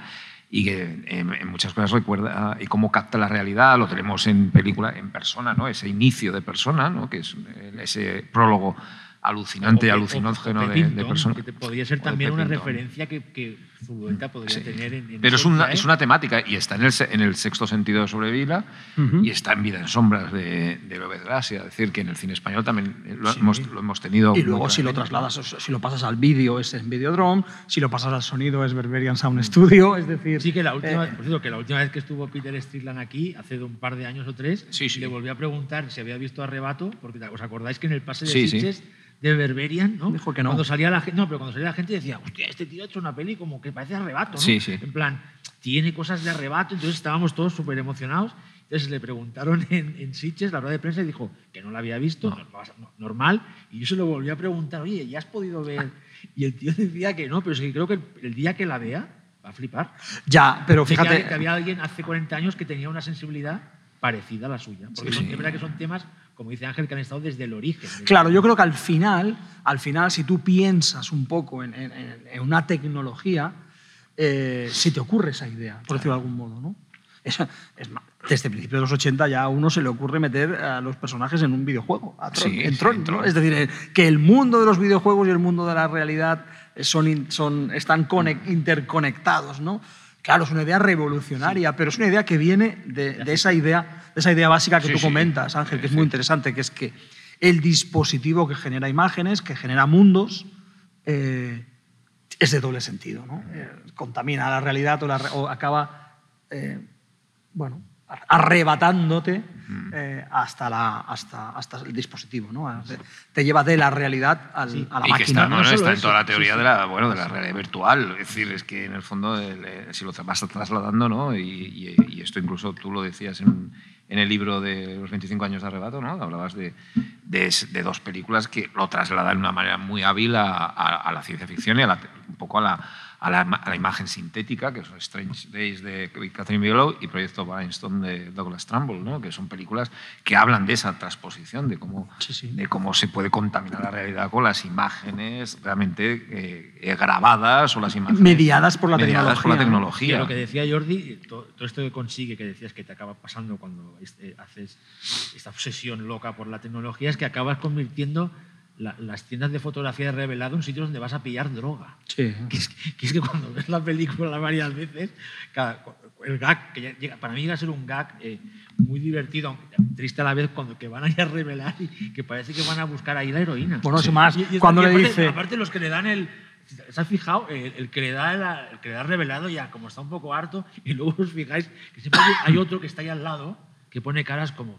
y que en, en muchas cosas recuerda y cómo capta la realidad, lo tenemos en película, en persona, ¿no? ese inicio de persona, ¿no? que es eh, ese prólogo alucinante O alucinógeno o de, de persona. Que te podría ser también una referencia que, que Zulueta podría Sí. tener en, en Pero es una, es ¿eh? una temática y está en el, en el sexto sentido de Sobrevila Ujú. y está en Vida en Sombras de, de López Gracia. Es decir, que en el cine español también lo, Sí. hemos, lo hemos tenido. Y luego si lo trasladas, si lo pasas al vídeo es en Videodrome, si lo pasas al sonido es Berberian Sound Studio, es decir... Sí, que la última, eh, por cierto, que la última vez que estuvo Peter Strickland aquí, hace de un par de años o tres, Sí, sí. le volví a preguntar si había visto Arrebato, porque os acordáis que en el pase de Sí, sí. Sitges de Berberian, ¿no? Dijo que no. Cuando salía la gente, no, pero cuando salía la gente decía, hostia, este tío ha hecho una peli como que parece Arrebato, ¿no? Sí, sí. En plan, tiene cosas de Arrebato, entonces estábamos todos súper emocionados. Entonces le preguntaron [laughs] en, en Sitges, la rueda de prensa, y dijo que no la había visto, no, no, normal, y yo se lo volví a preguntar, oye, ¿ya has podido ver? [laughs] Y el tío decía que no, pero es que creo que el, el día que la vea va a flipar. Ya, pero De que fíjate... había- que había alguien hace 40 años que tenía una sensibilidad parecida a la suya. Porque Sí, son, sí. es verdad que son temas, como dice Ángel, que han estado desde el origen. Claro, yo creo que al final, al final si tú piensas un poco en, en- en- en una tecnología, eh, se te ocurre esa idea, por decirlo de algún modo. ¿no? Es, es más, desde principios de los 80 ya a uno se le ocurre meter a los personajes en un videojuego, a Tron, Sí, en Tron. Es decir, eh, que el mundo de los videojuegos y el mundo de la realidad eh, son, son, están conec- interconectados. ¿no? Claro, es una idea revolucionaria, pero es una idea que viene de, de esa, idea, de esa idea básica que Sí, tú comentas, Ángel, que es muy interesante, que es que el dispositivo que genera imágenes, que genera mundos, eh, es de doble sentido. ¿no? Eh, contamina la realidad o, la re- o acaba eh, bueno, arrebatándote eh, hasta, la, hasta, hasta el dispositivo. ¿no? Te, lleva de la realidad al- Sí. a la y que está, ¿no? está en eso, toda la teoría sí. de la bueno de la realidad virtual es decir es que en el fondo el, eh, si lo vas trasladando no y, y- y esto incluso tú lo decías en, en el libro de los 25 años de arrebato no hablabas de, de, dos películas que lo trasladan de una manera muy hábil a, a- a la ciencia ficción y a la- un poco a la, a la, a la imagen sintética que son Strange Days de Catherine Bigelow y Proyecto Brainstorm de Douglas Trumbull ¿no? que son películas que hablan de esa transposición de cómo Sí, sí. de cómo se puede contaminar la realidad con las imágenes realmente eh, eh, grabadas o las imágenes Mediadas por la mediadas por la Y tecnología. lo que decía Jordi, to- todo, esto que consigue, que decías que te acaba pasando cuando este- haces esta obsesión loca por la tecnología, es que acabas convirtiendo la- las tiendas de fotografía de revelado en sitios donde vas a pillar droga. Sí. [laughs] Que es, que es que cuando ves la película varias veces, cada- el gag, que llega- para mí llega a ser un gag eh, muy divertido, aunque triste a la vez, cuando que van a ir a revelar y que parece que van a buscar ahí la heroína. Bueno, es más, Y- y cuando le aparte- dice- Aparte, los que le dan el. ¿Se has fijado? El, el que le da la- el que le da revelado ya, como está un poco harto, y luego os fijáis que siempre hay otro que está ahí al lado que pone caras como.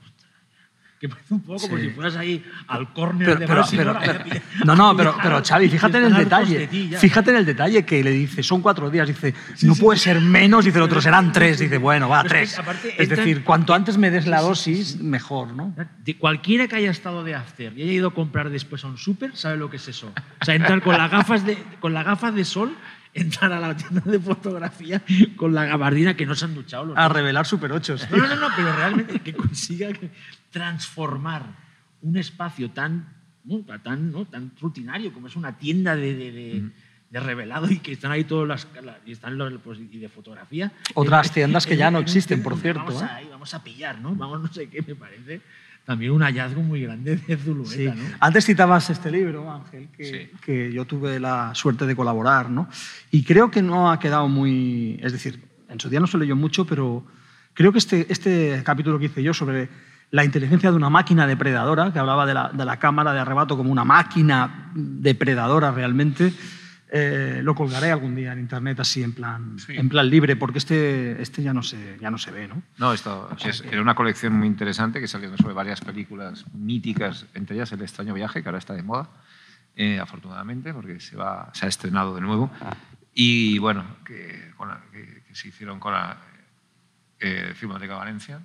Que parece un poco como Sí. si fueras ahí al córner Pero- de pero- Barcelona. pero- a pillar- [laughs] no, no, pero, pero Xavi, fíjate en el detalle. ti. Fíjate en el detalle que le dice, son cuatro días. Dice, no puede ser menos. Dice el otro, serán tres. Dice, bueno, va, Pero es tres. que, aparte, Es entran- decir, cuanto antes me des la dosis, mejor, ¿no? De cualquiera que haya estado de after y haya ido a comprar después a un súper, sabe lo que es eso. O sea, entrar con las gafas de, con las gafas de sol, entrar a la tienda de fotografía con la gabardina que no se han duchado. Los A revelar Super 8. No, no, no, no, pero realmente que consiga que- transformar un espacio tan, ¿no? tan, ¿no? tan rutinario como es una tienda de, de- de- de revelado y que están ahí todas las, la- y están los pues, y de fotografía. Otras En- tiendas que ya no existen, por cierto, Vamos, ¿eh? a, vamos a pillar, ¿no? Vamos no sé qué, me parece también un hallazgo muy grande de Zulueta, Sí. ¿no? Antes citabas este libro, Ángel, que, Sí. que yo tuve la suerte de colaborar, ¿no? Y creo que no ha quedado muy... Es decir, en su día no se leyó mucho, pero creo que este, este capítulo que hice yo sobre la inteligencia de una máquina depredadora, que hablaba de la, de la cámara de arrebato como una máquina depredadora realmente, eh, lo colgaré algún día en internet así en plan, Sí. en plan libre, porque este, este ya, no se, ya no se ve, ¿no? No, esto es- era una colección muy interesante que salió sobre varias películas míticas, entre ellas El extraño viaje, que ahora está de moda, eh, afortunadamente, porque se, va, se ha estrenado de nuevo. Y bueno, que, con la- que- que se hicieron con la eh, Filmoteca Valencia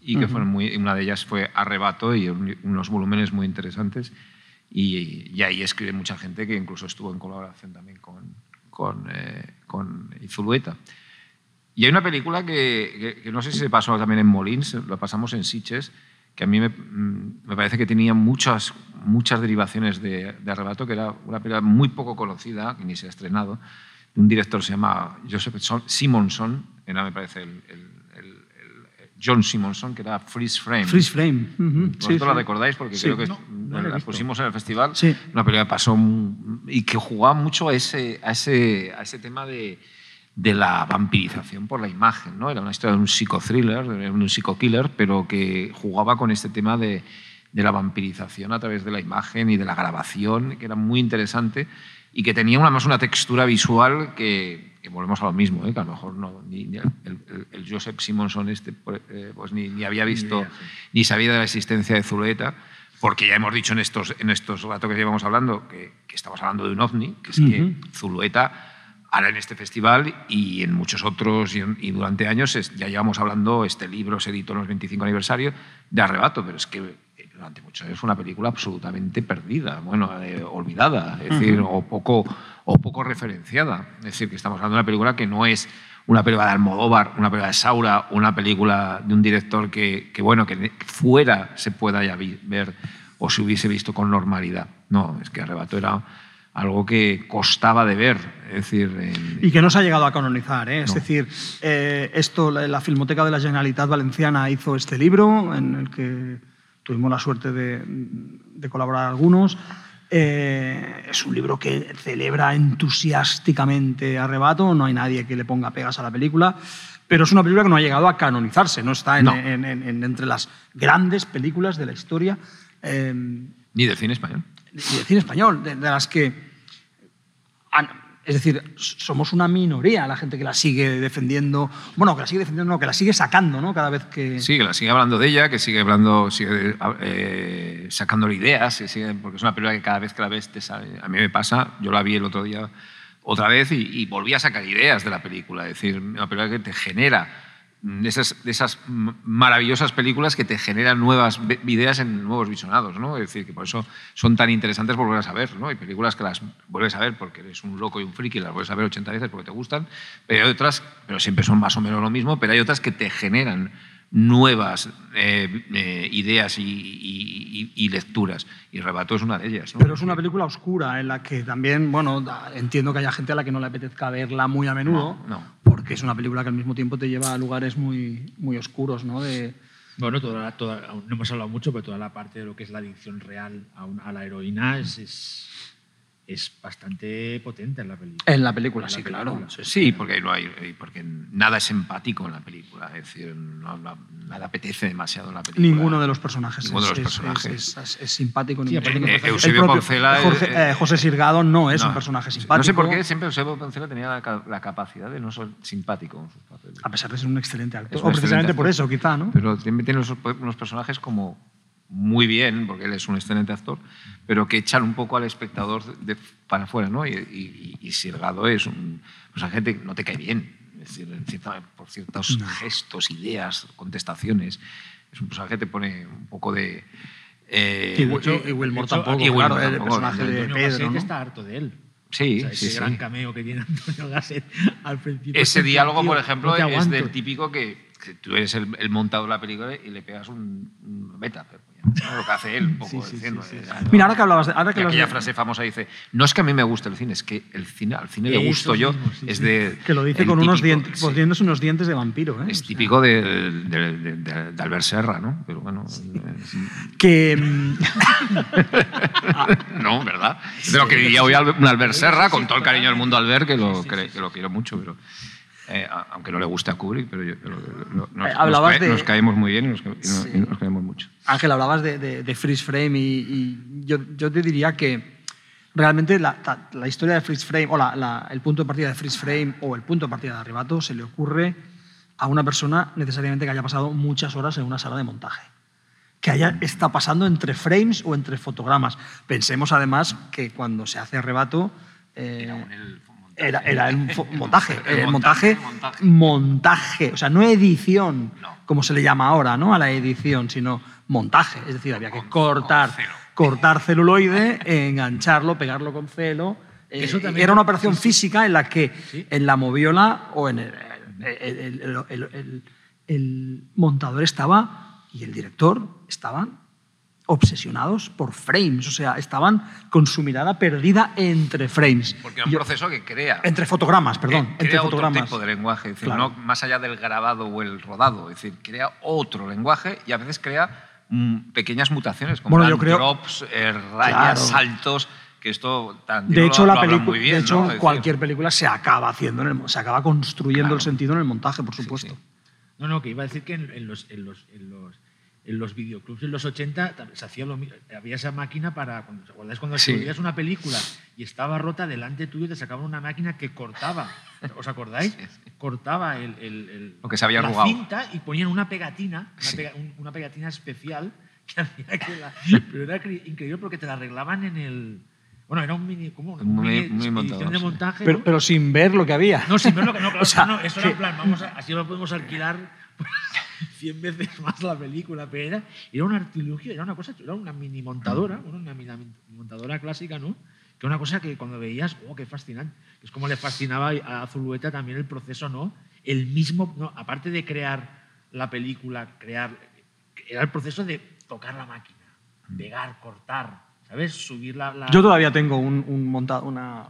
y que fueron muy, una de ellas fue Arrebato y un- unos volúmenes muy interesantes. Y, y ahí escribe mucha gente que incluso estuvo en colaboración también con, con, eh, con Zulueta. Y hay una película que, que- que no sé si se pasó también en Molins, lo pasamos en Sitges, que a mí me, mm, me parece que tenía muchas, muchas derivaciones de, de Arrebato, que era una película muy poco conocida, que ni se ha estrenado, de un director que se llama Joseph Son- Simonson, era me parece el- John Simonson, que era Freeze Frame. Freeze Frame. ujú, ¿Vosotros sí, la recordáis? Porque Sí. creo que No, no la la pusimos en el festival. Sí. Una película que pasó un- y que jugaba mucho a ese, a ese, a ese tema de, de la vampirización por la imagen. ¿no? Era una historia de un psicothriller, de un psicokiller, pero que jugaba con este tema de, de la vampirización a través de la imagen y de la grabación, que era muy interesante y que tenía una, más una textura visual que, que volvemos a lo mismo, ¿eh? que a lo mejor no, ni, ni el, el- el Joseph Simonson este, pues, eh, pues ni, ni había visto, idea, sí. ni sabía de la existencia de Zulueta, porque ya hemos dicho en estos, en estos ratos que llevamos hablando que, que estamos hablando de un ovni, que es que Ujú. Zulueta, ahora en este festival y en muchos otros y, y durante años, ya llevamos hablando, este libro se editó en los 25 aniversario de Arrebato, pero es que durante años fue una película absolutamente perdida, bueno, eh, olvidada, es decir, o, poco, o poco referenciada. Es decir, que estamos hablando de una película que no es una película de Almodóvar, una película de Saura, una película de un director que, que, bueno, que fuera se pueda ya ver o se hubiese visto con normalidad. No, es que Arrebato era algo que costaba de ver, es decir, en- Y que no se ha llegado a canonizar. ¿eh? Es No. decir, eh, esto, la, la Filmoteca de la Generalitat Valenciana hizo este libro en el que tuvimos la suerte de, de colaborar algunos. Eh, es un libro que celebra entusiásticamente Arrebato, no hay nadie que le ponga pegas a la película, pero es una película que no ha llegado a canonizarse, no está en- No. en- en- en- entre las grandes películas de la historia. eh, ni del cine español. y del cine español, de, de las que... es decir, somos una minoría la gente que la sigue defendiendo, bueno, que la sigue defendiendo, no, que la sigue sacando, ¿no? Cada vez que... Sí, que la sigue hablando de ella, que sigue hablando, sigue eh, sacándole ideas, sigue- porque es una película que cada vez que la ves te sale. A mí me pasa, yo la vi el otro día otra vez y, y volví a sacar ideas de la película. Es decir, una película que te genera de esas, de esas m- maravillosas películas que te generan nuevas ideas en nuevos visionados, ¿no? Es decir, que por eso son tan interesantes volver a ver, ¿no? Hay películas que las vuelves a ver porque eres un loco y un friki, las vuelves a ver 80 veces porque te gustan, pero hay otras, pero siempre son más o menos lo mismo, pero hay otras que te generan nuevas eh, eh, ideas y, y- y- y lecturas. Y Rebato es una de ellas. ¿no? Pero es una película oscura en la que también, bueno, da- entiendo que haya gente a la que no le apetezca verla muy a menudo, No, no. porque es una película que al mismo tiempo te lleva a lugares muy, muy oscuros, ¿no? De, Bueno, toda, no hemos hablado mucho, pero toda la parte de lo que es la adicción real a, la heroína es, es, es bastante potente en la película. En la película, En la sí, película. claro. Sí, porque, no hay, porque nada es empático en la película. Es decir, no- no- nada apetece demasiado en la película. Ninguno de los personajes, Ninguno de es, los es- personajes. es, es- es simpático. Sí. Eh, Eusebio Poncela, Jorge- eh, José Sirgado no es No. un personaje simpático. No sé por qué siempre Eusebio Poncela tenía la, la capacidad de no ser simpático en sus papeles. A pesar de ser un excelente actor. Es un o precisamente por eso, quizá, ¿no? Pero siempre tiene unos, unos personajes como muy bien, porque él es un excelente actor, pero que echan un poco al espectador de, para afuera, ¿no? Y, y, y Sirgado es un personaje que no te cae bien, es decir, en cierta- por ciertos gestos, ideas, contestaciones. Es un personaje que te pone un poco de... eh, Y, de hecho- y- y Wilmore de hecho, tampoco, y Wilmore claro, el tampoco, personaje de Pedro, Gasset ¿no? está harto de él. Sí, O sea, sí, ese sí. gran cameo que tiene Antonio Gasset al principio. Ese diálogo, plan, por tío, ejemplo, no es del típico que, que tú eres el, el montado de la película y le pegas un, un beta, lo que hace él, un poco Sí, eh, ¿no? Mira, ahora que hablabas de. Ahora que aquella de- frase famosa dice, no es que a mí me guste el cine, es que el cine, al cine le gusto yo, es de... que lo dice con unos dientes, poniéndose unos dientes de vampiro. ¿eh? Es típico de, de, de- Albert Serra, ¿no? Pero bueno, eh, Que. [laughs] no, ¿verdad? De lo que diría hoy Albert- un Albert Serra, con todo el cariño del mundo Albert, que lo, que, que lo quiero mucho, pero... eh, aunque no le guste a Kubrick, pero, yo, nos, Eh, hablabas nos cae- de- nos caemos muy bien y nos, y nos- y nos caemos mucho. Ángel, hablabas de, de- de freeze frame y, y yo, yo te diría que realmente la, la- la historia de freeze frame o la- la- el punto de partida de freeze frame o el punto de partida de arrebato se le ocurre a una persona necesariamente que haya pasado muchas horas en una sala de montaje. Que haya, está pasando entre frames o entre fotogramas. Pensemos además que cuando se hace arrebato... eh, era, era el fo- [laughs] montaje, El el montaje, montaje, o sea, no edición, No. como se le llama ahora, ¿no? A la edición, sino montaje. Es decir, había que Con- cortar, con cortar celuloide, [laughs] engancharlo, pegarlo con celo. Eh, Eso también- era una operación física en la que Sí. en la moviola o en el, el- el- el- el- el- el montador estaba y el director estaban obsesionados por frames, o sea, estaban con su mirada perdida entre frames. Porque era un proceso que crea... entre fotogramas, perdón, que entre crea fotogramas. otro tipo de lenguaje, es decir, Claro. no más allá del grabado o el rodado, es decir, crea otro lenguaje y a veces crea mm, pequeñas mutaciones, como Bueno, eran yo creo- drops, eh, rayas, Claro. saltos, que esto Tarantino De hecho, lo, la película, muy bien, de hecho, ¿no? Es decir, cualquier película se acaba haciendo, en el- se acaba construyendo Claro. el sentido en el montaje, por supuesto. sí. No, no, que iba a decir que en, en los, en, los, en, los, en los videoclubs en los 80 tam- se hacía lo mismo. Había esa máquina para. Cuando, ¿Te acuerdas cuando Sí. veías una película y estaba rota delante tuyo, te sacaban una máquina que cortaba? ¿Os acordáis? Sí, sí. Cortaba el, el- el- Lo que se había la arrugado. cinta y ponían una pegatina, una, Sí. pega- un- una pegatina especial [laughs] que hacía que la. Pero era increíble porque te la arreglaban en el. Bueno, era un mini. ¿cómo? Un Un mini- expedición montador, de montaje. Pero, ¿no? pero sin ver lo que había. No, sin ver lo que no, [laughs] claro, O sea, no, eso era que- en plan, vamos a- así lo podemos alquilar [laughs] 100 veces más la película, pero era, era un artilugio, era una cosa, era una mini montadora, bueno, una mini montadora clásica, ¿no? Que una cosa que cuando veías, oh, qué fascinante. Es como le fascinaba a Zulueta también el proceso, ¿no? El mismo, no, aparte de crear la película, crear, era el proceso de tocar la máquina, pegar, cortar, ¿sabes? Subir la... la- Yo todavía tengo un, un monta- una,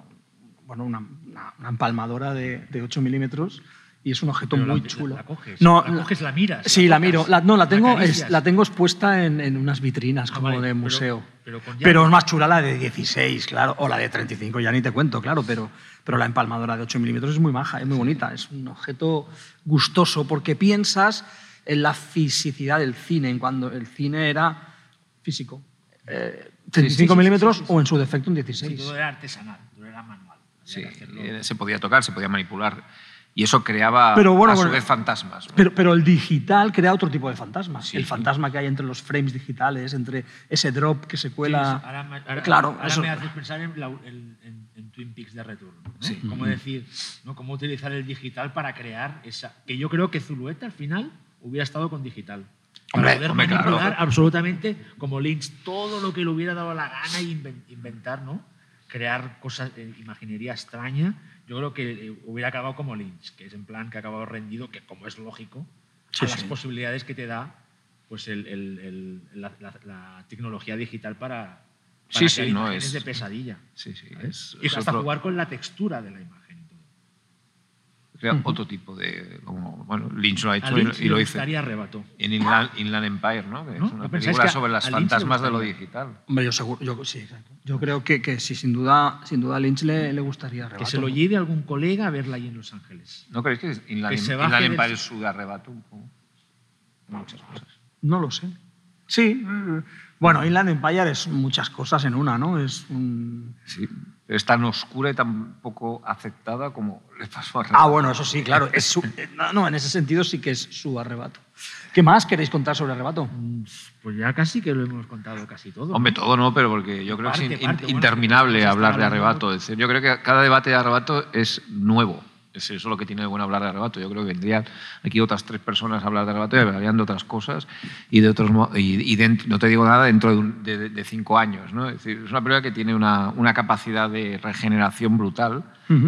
bueno, una, una- una empalmadora de, de 8 milímetros y es un objeto Pero la- muy la- chulo. la coges, no, la coges, la miras, Sí, la la, miro. La- no, la la tengo, es- la tengo expuesta en, en unas vitrinas Ah, como vale, de pero- museo. pero Pero llave. es más chula la de 16, claro, o la de 35, ya ni te cuento, claro, pero, pero la empalmadora de 8 milímetros es muy maja, es muy bonita, es un objeto gustoso porque piensas en la fisicidad del cine, en cuando el cine era físico. Eh, 35 sí, milímetros sí, sí, sí. o en su defecto un Sí, 16. todo era artesanal, todo era manual. hacerlo. eh, se podía tocar, se podía manipular. Y eso creaba Pero bueno, a su bueno, vez fantasmas. ¿no? Pero, pero el digital crea otro tipo de fantasmas. Sí. El fantasma que hay entre los frames digitales, entre ese drop que se cuela. sí, ahora, ahora- claro, ahora eso- me haces pensar en, la- en- en- en Twin Peaks de retorno. ¿no? Sí. Cómo decir, ¿no? cómo utilizar el digital para crear esa. Que yo creo que Zulueta al final hubiera estado con digital. Para Hombre, poder hombre, claro. manipular absolutamente como Lynch todo lo que le hubiera dado la gana y inven- inventar, ¿no? Crear cosas, eh, imaginería extraña. Yo creo que eh, hubiera acabado como Lynch, que es en plan que ha acabado rendido, que como es lógico, Sí, a las sí. posibilidades que te da pues el- el- el- la, la- la tecnología digital para, Sí, para sí, no, imágenes es- de pesadilla. Sí, sí. Es, hasta otro- jugar con la textura de la imagen. Y todo. Crea otro tipo de... Como, bueno, Lynch lo ha hecho y, Lynch y lo hizo arrebato. en Inland, Inland Empire, ¿no? Que ¿No? es una ¿No pensáis película que sobre las fantasmas de lo digital. Hombre, yo seguro, yo, sí, exacto. Yo creo que, que sí, sin duda, sin duda a Lynch le, le gustaría Que se lo lleve algún colega a verla ahí en Los Ángeles. ¿No creéis que Inland, Que se Inland del- Empire es su arrebato un poco? Muchas cosas. No lo sé. Sí. eh, Bueno, Inland Empire es muchas cosas en una, ¿no? Es un... Sí, es tan oscura y tan poco aceptada como le pasó a Arrebato. Ah, bueno, eso sí, claro. Es su- no, no, en ese sentido sí que es su arrebato. ¿Qué más queréis contar sobre arrebato? Mm, Pues ya casi que lo hemos contado casi todo. Hombre, ¿no? todo no, pero porque yo creo que es in- parte, bueno, interminable hablar de arrebato. Es decir, yo creo que cada debate de arrebato es nuevo. Es eso lo que tiene de bueno hablar de arrebato. Yo creo que vendrían aquí otras tres personas a hablar de arrebato y hablarían de otras cosas y de otros y, y no te digo nada dentro de, un- de- de cinco años. ¿no? Es decir, es una película que tiene una, una capacidad de regeneración brutal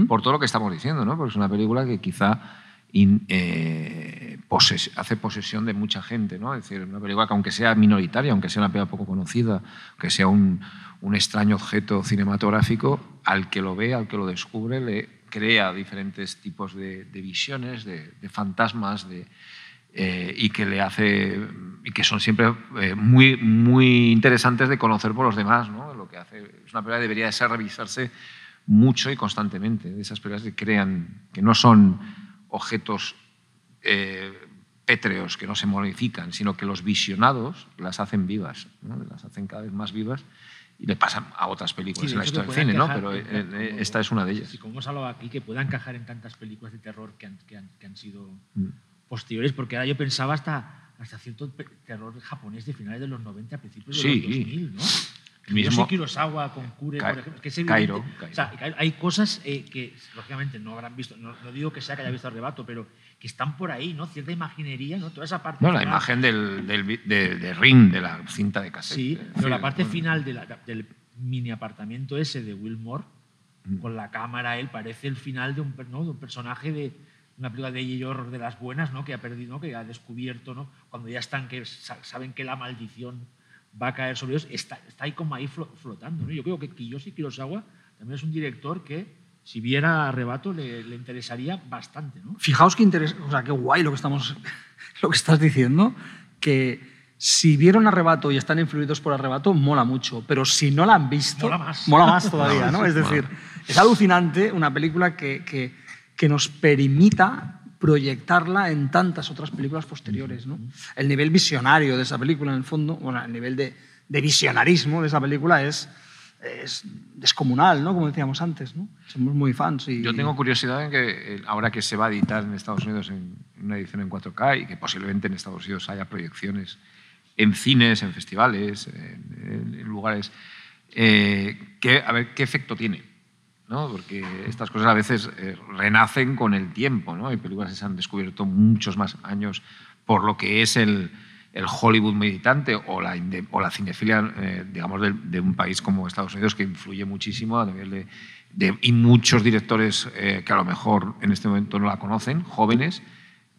por todo lo que estamos diciendo, ¿no? porque es una película que quizá in- eh, poses- hace posesión de mucha gente. ¿no? Es decir, una película que aunque sea minoritaria, aunque sea una película poco conocida, que sea un, un extraño objeto cinematográfico, al que lo ve, al que lo descubre, le crea diferentes tipos de, de visiones, de, de fantasmas, de, eh, y que le hace y que son siempre eh, muy muy interesantes de conocer por los demás ¿no? lo que hace es una película que debería de ser revisarse mucho y constantemente de esas películas que crean que no son objetos eh, pétreos que no se modifican sino que los visionados las hacen vivas ¿no? las hacen cada vez más vivas y le pasan a otras películas Sí, en la historia del cine ¿no? pero en- eh, eh, como- esta es una de ellas Sí, como hemos hablado aquí, que pueda encajar en tantas películas de terror que han, que han- que han sido Mm. posteriores, porque ahora yo pensaba hasta, hasta cierto terror japonés de finales de los 90, principios de Sí. los 2000, ¿no? El mismo- Yo Kurosawa con Kure, Ka- por ejemplo, que es evidente. Cairo, O sea, hay- hay cosas eh, que, lógicamente, no habrán visto, no, no digo que sea que haya visto Arrebato, pero que están por ahí, ¿no? Cierta imaginería, ¿no? Toda esa parte no, la final. imagen del, del, Ring, de la cinta de cassette. Sí, pero la parte final de la- del mini apartamento ese de Wilmore, Mm. con la cámara, él parece el final de un, ¿no? de un personaje de una película de horror de las buenas, ¿no? que ha perdido, ¿no? que ha descubierto, ¿no? cuando ya están, que sa- saben que la maldición va a caer sobre ellos, está, está ahí como ahí flo- flotando. ¿no? Yo creo que Kiyoshi Kurosawa también es un director que, si viera Arrebato, le, le interesaría bastante. ¿no? Fijaos qué interes- o sea, qué guay lo que estamos, [laughs] lo que estás diciendo, que si vieron Arrebato y están influidos por Arrebato, mola mucho, pero si no la han visto, Mola más. mola más todavía, ¿no? Es decir, es alucinante una película que, que, que nos permita proyectarla en tantas otras películas posteriores, ¿no? El nivel visionario de esa película, en el fondo, bueno, el nivel de, de visionarismo de esa película es, es descomunal, ¿no? Como decíamos antes, ¿no? Somos muy fans. Y, Yo tengo curiosidad en que eh, ahora que se va a editar en Estados Unidos en una edición en 4K y que posiblemente en Estados Unidos haya proyecciones en cines, en festivales, en, en lugares, eh, que, a ver qué efecto tiene. ¿no? Porque estas cosas a veces eh, renacen con el tiempo. ¿no? Hay películas que se han descubierto muchos más años por lo que es el, el Hollywood meditante o la, o la cinefilia, eh, digamos, de, un país como Estados Unidos, que influye muchísimo a nivel de... y muchos directores eh, que a lo mejor en este momento no la conocen, jóvenes,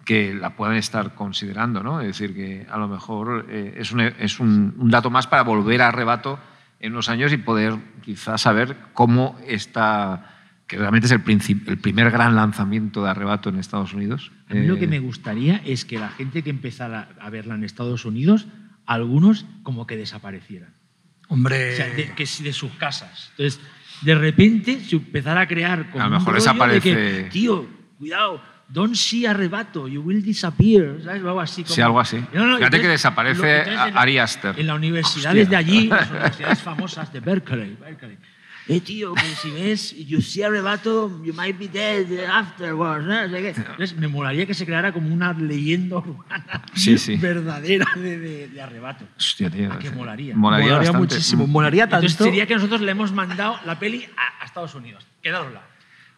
que la puedan estar considerando. ¿no? Es decir, que a lo mejor eh, es, un, es un, dato más para volver a arrebato en unos años y poder quizás saber cómo está, que realmente es el, el primer gran lanzamiento de arrebato en Estados Unidos. A mí lo que Eh, me gustaría es que la gente que empezara a verla en Estados Unidos, algunos como que desaparecieran. Hombre, O sea, de, que si de sus casas. Entonces, de repente se empezara a crear como A lo mejor desaparece- de que, tío, cuidado, don't see arrebato, you will disappear, ¿sabes? O algo así. Sí, algo así. Fíjate que desaparece lo- entonces a- en- Ari Aster. En las universidades Hostia. de allí, las [laughs] universidades famosas de Berkeley, Berkeley. Eh, tío, que si ves, you see arrebato, you might be dead afterwards. ¿no? O sea que- Entonces, me molaría que se creara como una leyenda urbana Sí, sí. verdadera de, de- de arrebato. Hostia, tío. ¿A que molaría? Molaría, molaría muchísimo. Molaría tanto. Entonces sería que nosotros le hemos mandado la peli a, a Estados Unidos. Quedárosla.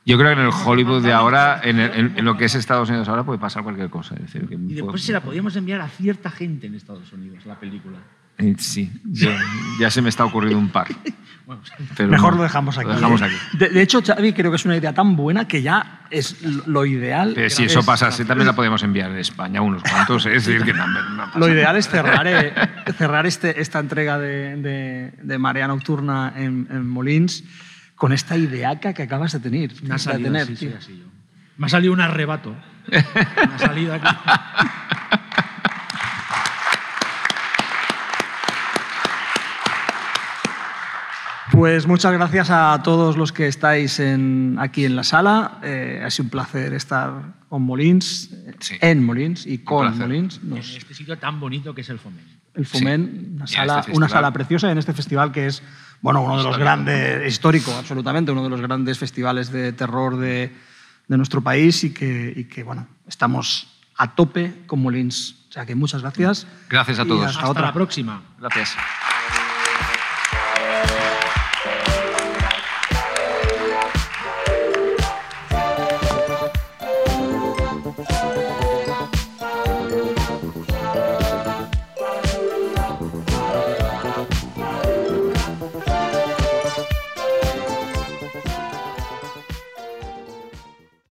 Yo creo que en el Hollywood de ahora, en, el- en- en lo que es Estados Unidos ahora, puede pasar cualquier cosa. Es decir, que Y después se la podíamos enviar a cierta gente en Estados Unidos, la película. Eh, Sí, yo- ya se me está ocurriendo un par. Pero Mejor no, lo dejamos aquí. Lo dejamos aquí. De, de hecho, Xavi, creo que es una idea tan buena que ya es lo- ideal. Pero si es- eso pasase, también la podemos enviar en España unos cuantos. Es decir, que también no pasa Lo ideal es cerrar, eh, cerrar este, esta entrega de, de- de Marea Nocturna en, en Molins con esta ideaca que acabas de tener. una de salida tener, tío. soy así yo. Me ha salido un arrebato. [laughs] Me ha salido aquí. Pues muchas gracias a todos los que estáis en- aquí en la sala. Eh, ha sido un placer estar con Molins, Sí. en Molins y con. Molins. En Nos- este sitio tan bonito que es el Foment. el Foment, Sí. una, Y en sala, este una sala preciosa en este festival que es bueno, uno de los Histórico. grandes, histórico absolutamente, uno de los grandes festivales de terror de, de nuestro país y que, y que, bueno, estamos a tope con Molins. O sea que muchas gracias. Gracias a Y todos. hasta Hasta otra. la próxima. Gracias.